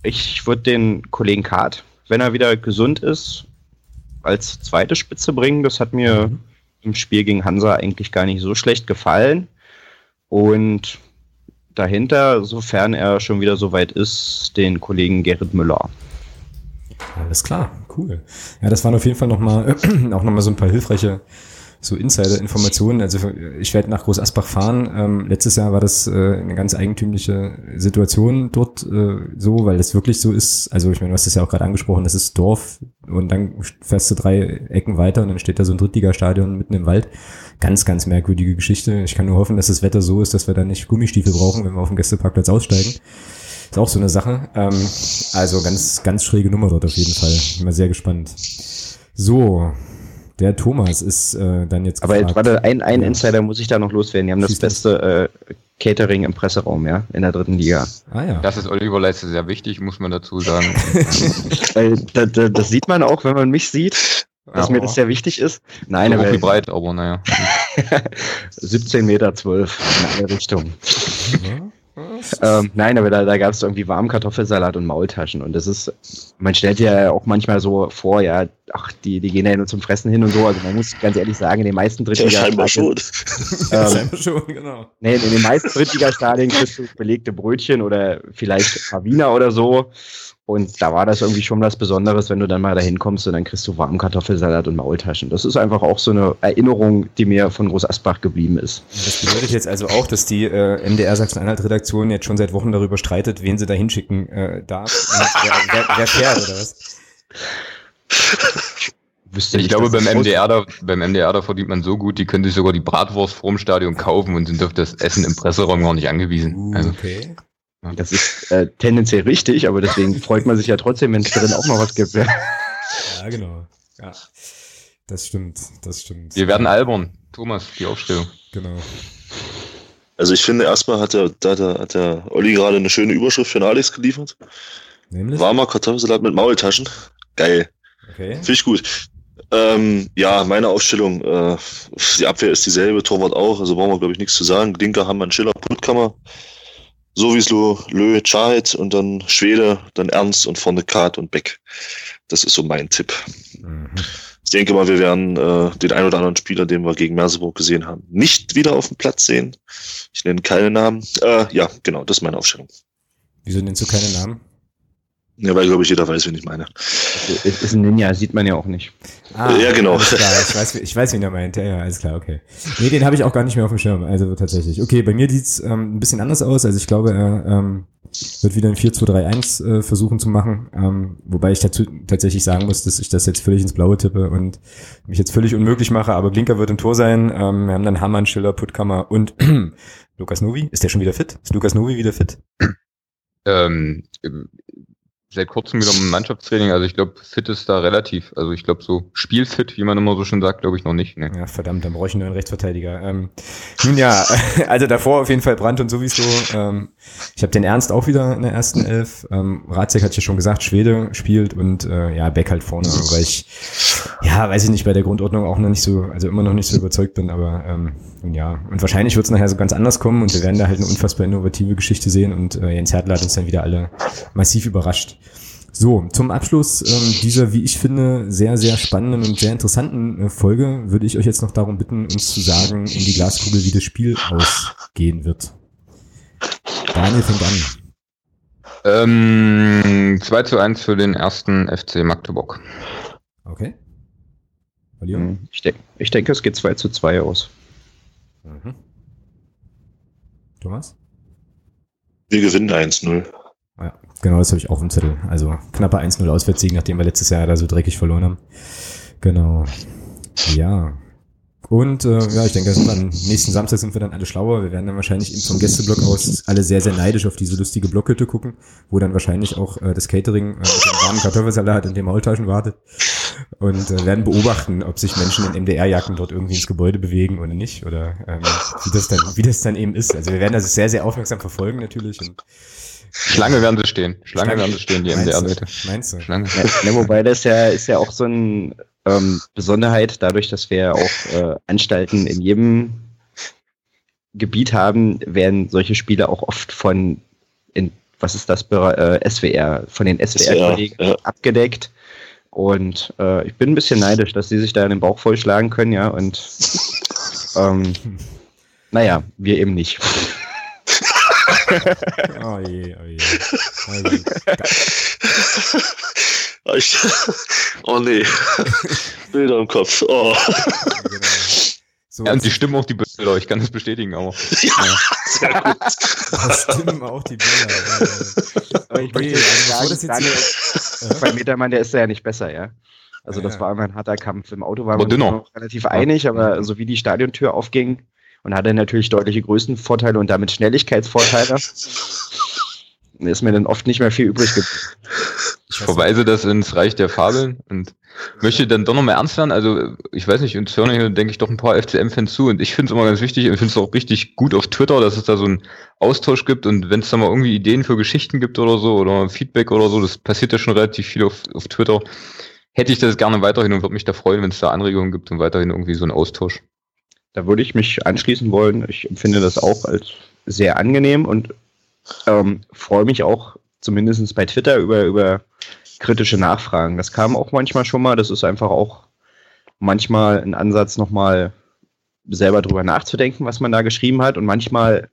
Ich würde den Kollegen Kart, wenn er wieder gesund ist, als zweite Spitze bringen. Das hat mir im Spiel gegen Hansa eigentlich gar nicht so schlecht gefallen. Und dahinter, sofern er schon wieder so weit ist, den Kollegen Gerrit Müller. Alles klar, cool. Ja, das waren auf jeden Fall nochmal, auch nochmal so ein paar hilfreiche so Insider-Informationen. Also ich werde nach Groß Asbach fahren. Ähm, letztes Jahr war das äh, eine ganz eigentümliche Situation dort äh, so, weil das wirklich so ist. Also ich meine, du hast das ja auch gerade angesprochen, das ist Dorf und dann fährst du drei Ecken weiter und dann steht da so ein Drittligastadion mitten im Wald. Ganz, ganz merkwürdige Geschichte. Ich kann nur hoffen, dass das Wetter so ist, dass wir da nicht Gummistiefel brauchen, wenn wir auf dem Gästeparkplatz aussteigen. Ist auch so eine Sache. Ähm, also ganz, ganz schräge Nummer dort auf jeden Fall. Bin mal sehr gespannt. So, der Thomas ist äh, dann jetzt Aber jetzt, warte, ein, ein. Insider muss ich da noch loswerden. Die haben das beste äh, Catering im Presseraum, ja, in der dritten Liga. Ah ja. Das ist Oliver Leiste sehr wichtig, muss man dazu sagen. Weil da, da, das sieht man auch, wenn man mich sieht, dass Ja. mir das sehr wichtig ist. Nein, so hoch wie aber breit, aber naja. 17 Meter 12 in alle Richtungen. Ja. Ähm, nein, aber da, da gab es irgendwie warmen Kartoffelsalat und Maultaschen. Und das ist, man stellt ja auch manchmal so vor, ja, ach, die, die gehen ja nur zum Fressen hin und so. Also man muss ganz ehrlich sagen, in den meisten Ja, Drittliga scheinbar schon. ähm, Scheinbar schon, genau. Nee, in den meisten Drittligastadien kriegst du belegte Brötchen oder vielleicht ein paar Wiener oder so. Und da war das irgendwie schon was Besonderes, wenn du dann mal da hinkommst und dann kriegst du warmen Kartoffelsalat und Maultaschen. Das ist einfach auch so eine Erinnerung, die mir von Groß Asbach geblieben ist. Das bedeutet jetzt also auch, dass die äh, MDR Sachsen-Anhalt-Redaktion jetzt schon seit Wochen darüber streitet, wen sie da hinschicken äh, darf. Und wer, wer, wer fährt, oder was? Wüsste Ich nicht, glaube, beim das MDR, da, beim MDR, da verdient man so gut, die können sich sogar die Bratwurst vorm Stadion kaufen und sind auf das Essen im Presseraum gar nicht angewiesen. Uh, Also, okay. Das ist äh, tendenziell richtig, aber deswegen freut man sich ja trotzdem, wenn es drin auch noch was gibt. Ja. Ja, genau. Ja. Das stimmt, das stimmt. Wir werden albern. Thomas, die Aufstellung. Genau. Also ich finde, erstmal hat der, da, da, hat der Olli gerade eine schöne Überschrift für den Alex geliefert. Nämlich? Warmer Kartoffelsalat mit Maultaschen. Geil. Okay. Finde ich gut. Ähm, ja, meine Aufstellung, äh, die Abwehr ist dieselbe, Torwart auch, also brauchen wir, glaube ich, nichts zu sagen. Linker Hammann, Schiller, Puttkammer. Sowieso Lö, Chahet und dann Schwede, dann Ernst und vorne Kart und Beck. Das ist so mein Tipp. Mhm. Ich denke mal, wir werden äh, den ein oder anderen Spieler, den wir gegen Merseburg gesehen haben, nicht wieder auf dem Platz sehen. Ich nenne keine Namen. Äh, ja, genau, das ist meine Aufstellung. Wieso nennst du keine Namen? Ja, weil, glaube ich, jeder weiß, wen ich meine. Es ist ein Ninja, sieht man ja auch nicht. Ah, Ja, genau. Klar, ich weiß, ich weiß, wen er meint. Ja, ja, alles klar, okay. Nee, den habe ich auch gar nicht mehr auf dem Schirm. Also tatsächlich. Okay, bei mir sieht's ähm, ein bisschen anders aus. Also ich glaube, er ähm, wird wieder ein 4-2-3-1 äh, versuchen zu machen. Ähm, wobei ich dazu tatsächlich sagen muss, dass ich das jetzt völlig ins Blaue tippe und mich jetzt völlig unmöglich mache. Aber Blinker wird im Tor sein. Ähm, wir haben dann Hammann, Schiller, Puttkammer und Lukas Novi. Ist der schon wieder fit? Ist Lukas Novi wieder fit? Ähm, seit kurzem wieder im Mannschaftstraining, also ich glaube, fit ist da relativ. Also ich glaube, so spielfit, wie man immer so schön sagt, glaube ich noch nicht. Ne? Ja, verdammt, dann brauche ich nur einen Rechtsverteidiger. Ähm, nun ja, also davor auf jeden Fall Brandt und sowieso. Ähm, ich habe den Ernst auch wieder in der ersten Elf. Ähm, Ratzek hat ja schon gesagt, Schwede spielt und äh, ja, Beck halt vorne, weil ich, ja, weiß ich nicht, bei der Grundordnung auch noch nicht so, also immer noch nicht so überzeugt bin, aber ähm, ja. Und wahrscheinlich wird es nachher so ganz anders kommen und wir werden da halt eine unfassbar innovative Geschichte sehen und äh, Jens Hertler hat uns dann wieder alle massiv überrascht. So, zum Abschluss ähm, dieser, wie ich finde, sehr, sehr spannenden und sehr interessanten äh, Folge würde ich euch jetzt noch darum bitten, uns zu sagen in die Glaskugel, wie das Spiel ausgehen wird. Daniel fängt an. Ähm, 2 zu 1 für den ersten FC Magdeburg. Okay. Hm, Ich, denk, ich denke, es geht 2 zu 2 aus. Mhm. Thomas? Wir gewinnen 1-0. Ja, genau, das habe ich auch im Zettel. Also knapper 1-0 Auswärtssieg, nachdem wir letztes Jahr da so dreckig verloren haben. Genau. Ja. Und äh, ja, ich denke, dann, nächsten Samstag sind wir dann alle schlauer. Wir werden dann wahrscheinlich eben vom Gästeblock aus alle sehr, sehr neidisch auf diese lustige Blockhütte gucken, wo dann wahrscheinlich auch äh, das Catering äh, mit dem warmen Kartoffelsalat und den Maultaschen wartet. Und äh, werden beobachten, ob sich Menschen in MDR-Jacken dort irgendwie ins Gebäude bewegen oder nicht. Oder ähm, wie, das dann, wie das dann eben ist. Also wir werden das sehr, sehr aufmerksam verfolgen natürlich. Und Schlange werden sie stehen. Schlange, Schlange. werden sie stehen, die? MDR-Leute. Meinst du? Schlange. Ja, ne, wobei das ja ist ja auch so eine ähm, Besonderheit, dadurch, dass wir ja auch äh, Anstalten in jedem Gebiet haben, werden solche Spiele auch oft von in, was ist das, äh, SWR, von den SWR-Kollegen ja. abgedeckt. Und äh, ich bin ein bisschen neidisch, dass sie sich da den Bauch vollschlagen können, ja. Und ähm, naja, wir eben nicht. Oh je, oh je. Also, Ich, oh nee. Bilder im Kopf. Oh. genau. So, Ja, und die stimmen auch die Bilder, ich kann das bestätigen, aber. Sehr gut. das stimmen auch die Bilder. Ja, Aber ich Okay, möchte also sagen, das jetzt Daniel, bei Metermann, der ist ja nicht besser, ja. Also Ja, das ja. war immer ein harter Kampf. Im Auto waren wir noch relativ einig, aber so wie die Stadiontür aufging und hatte natürlich deutliche Größenvorteile und damit Schnelligkeitsvorteile, ist mir dann oft nicht mehr viel übrig geblieben. Ich verweise das ins Reich der Fabeln und möchte dann doch noch mal ernst werden. Also, ich weiß nicht, uns hören hier, denke ich, doch ein paar FCM-Fans zu und ich finde es immer ganz wichtig, ich finde es auch richtig gut auf Twitter, dass es da so einen Austausch gibt und wenn es da mal irgendwie Ideen für Geschichten gibt oder so oder Feedback oder so, das passiert ja schon relativ viel auf, auf Twitter, hätte ich das gerne weiterhin und würde mich da freuen, wenn es da Anregungen gibt und weiterhin irgendwie so einen Austausch. Da würde ich mich anschließen wollen. Ich empfinde das auch als sehr angenehm und ähm, freue mich auch zumindest bei Twitter über, über kritische Nachfragen. Das kam auch manchmal schon mal. Das ist einfach auch manchmal ein Ansatz, nochmal selber drüber nachzudenken, was man da geschrieben hat. Und manchmal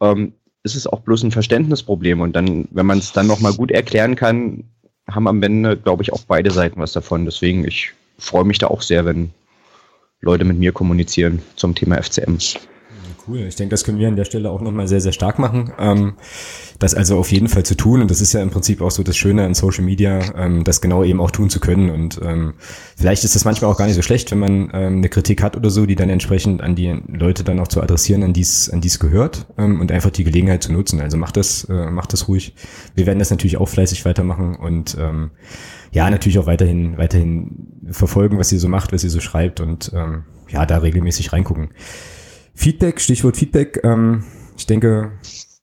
ähm, ist es auch bloß ein Verständnisproblem. Und dann, wenn man es dann nochmal gut erklären kann, haben am Ende, glaube ich, auch beide Seiten was davon. Deswegen, ich freue mich da auch sehr, wenn Leute mit mir kommunizieren zum Thema FCM. Cool, ich denke, das können wir an der Stelle auch nochmal sehr, sehr stark machen. Ähm, das also auf jeden Fall zu tun und das ist ja im Prinzip auch so das Schöne an Social Media, ähm, das genau eben auch tun zu können und ähm, vielleicht ist das manchmal auch gar nicht so schlecht, wenn man ähm, eine Kritik hat oder so, die dann entsprechend an die Leute dann auch zu adressieren, an dies an dies gehört ähm, und einfach die Gelegenheit zu nutzen. Also macht das, äh, macht das ruhig. Wir werden das natürlich auch fleißig weitermachen und ähm, ja, natürlich auch weiterhin, weiterhin verfolgen, was ihr so macht, was ihr so schreibt und ähm, ja, da regelmäßig reingucken. Feedback, Stichwort Feedback. Ähm, ich denke,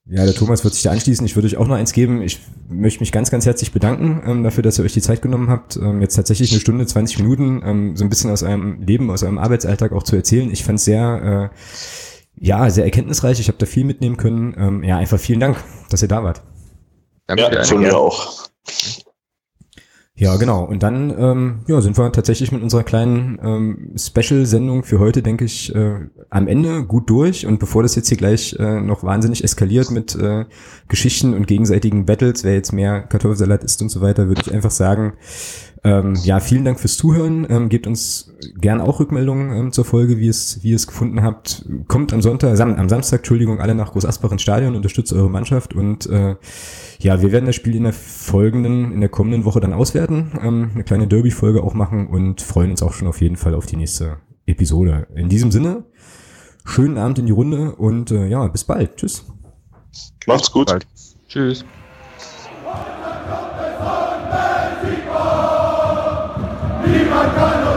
ja, der Thomas wird sich da anschließen. Ich würde euch auch noch eins geben. Ich möchte mich ganz, ganz herzlich bedanken ähm, dafür, dass ihr euch die Zeit genommen habt, ähm, jetzt tatsächlich eine Stunde, 20 Minuten ähm, so ein bisschen aus eurem Leben, aus eurem Arbeitsalltag auch zu erzählen. Ich fand es sehr, äh, ja, sehr erkenntnisreich. Ich habe da viel mitnehmen können. Ähm, ja, einfach vielen Dank, dass ihr da wart. Danke ja, von mir auch. Ja, genau. Und dann ähm, ja, sind wir tatsächlich mit unserer kleinen ähm, Special-Sendung für heute, denke ich, äh, am Ende gut durch. Und bevor das jetzt hier gleich äh, noch wahnsinnig eskaliert mit äh, Geschichten und gegenseitigen Battles, wer jetzt mehr Kartoffelsalat isst und so weiter, würde ich einfach sagen, ähm, ja, vielen Dank fürs Zuhören. Ähm, gebt uns gern auch Rückmeldungen ähm, zur Folge, wie es, wie ihr es gefunden habt. Kommt am Sonntag, sam am Samstag, Entschuldigung, alle nach Groß Asbach ins Stadion, unterstützt eure Mannschaft und äh, ja, wir werden das Spiel in der folgenden, in der kommenden Woche dann auswerten, ähm, eine kleine Derby-Folge auch machen und freuen uns auch schon auf jeden Fall auf die nächste Episode. In diesem Sinne, schönen Abend in die Runde und äh, ja, bis bald. Tschüss. Macht's gut. Bald. Tschüss. Niemand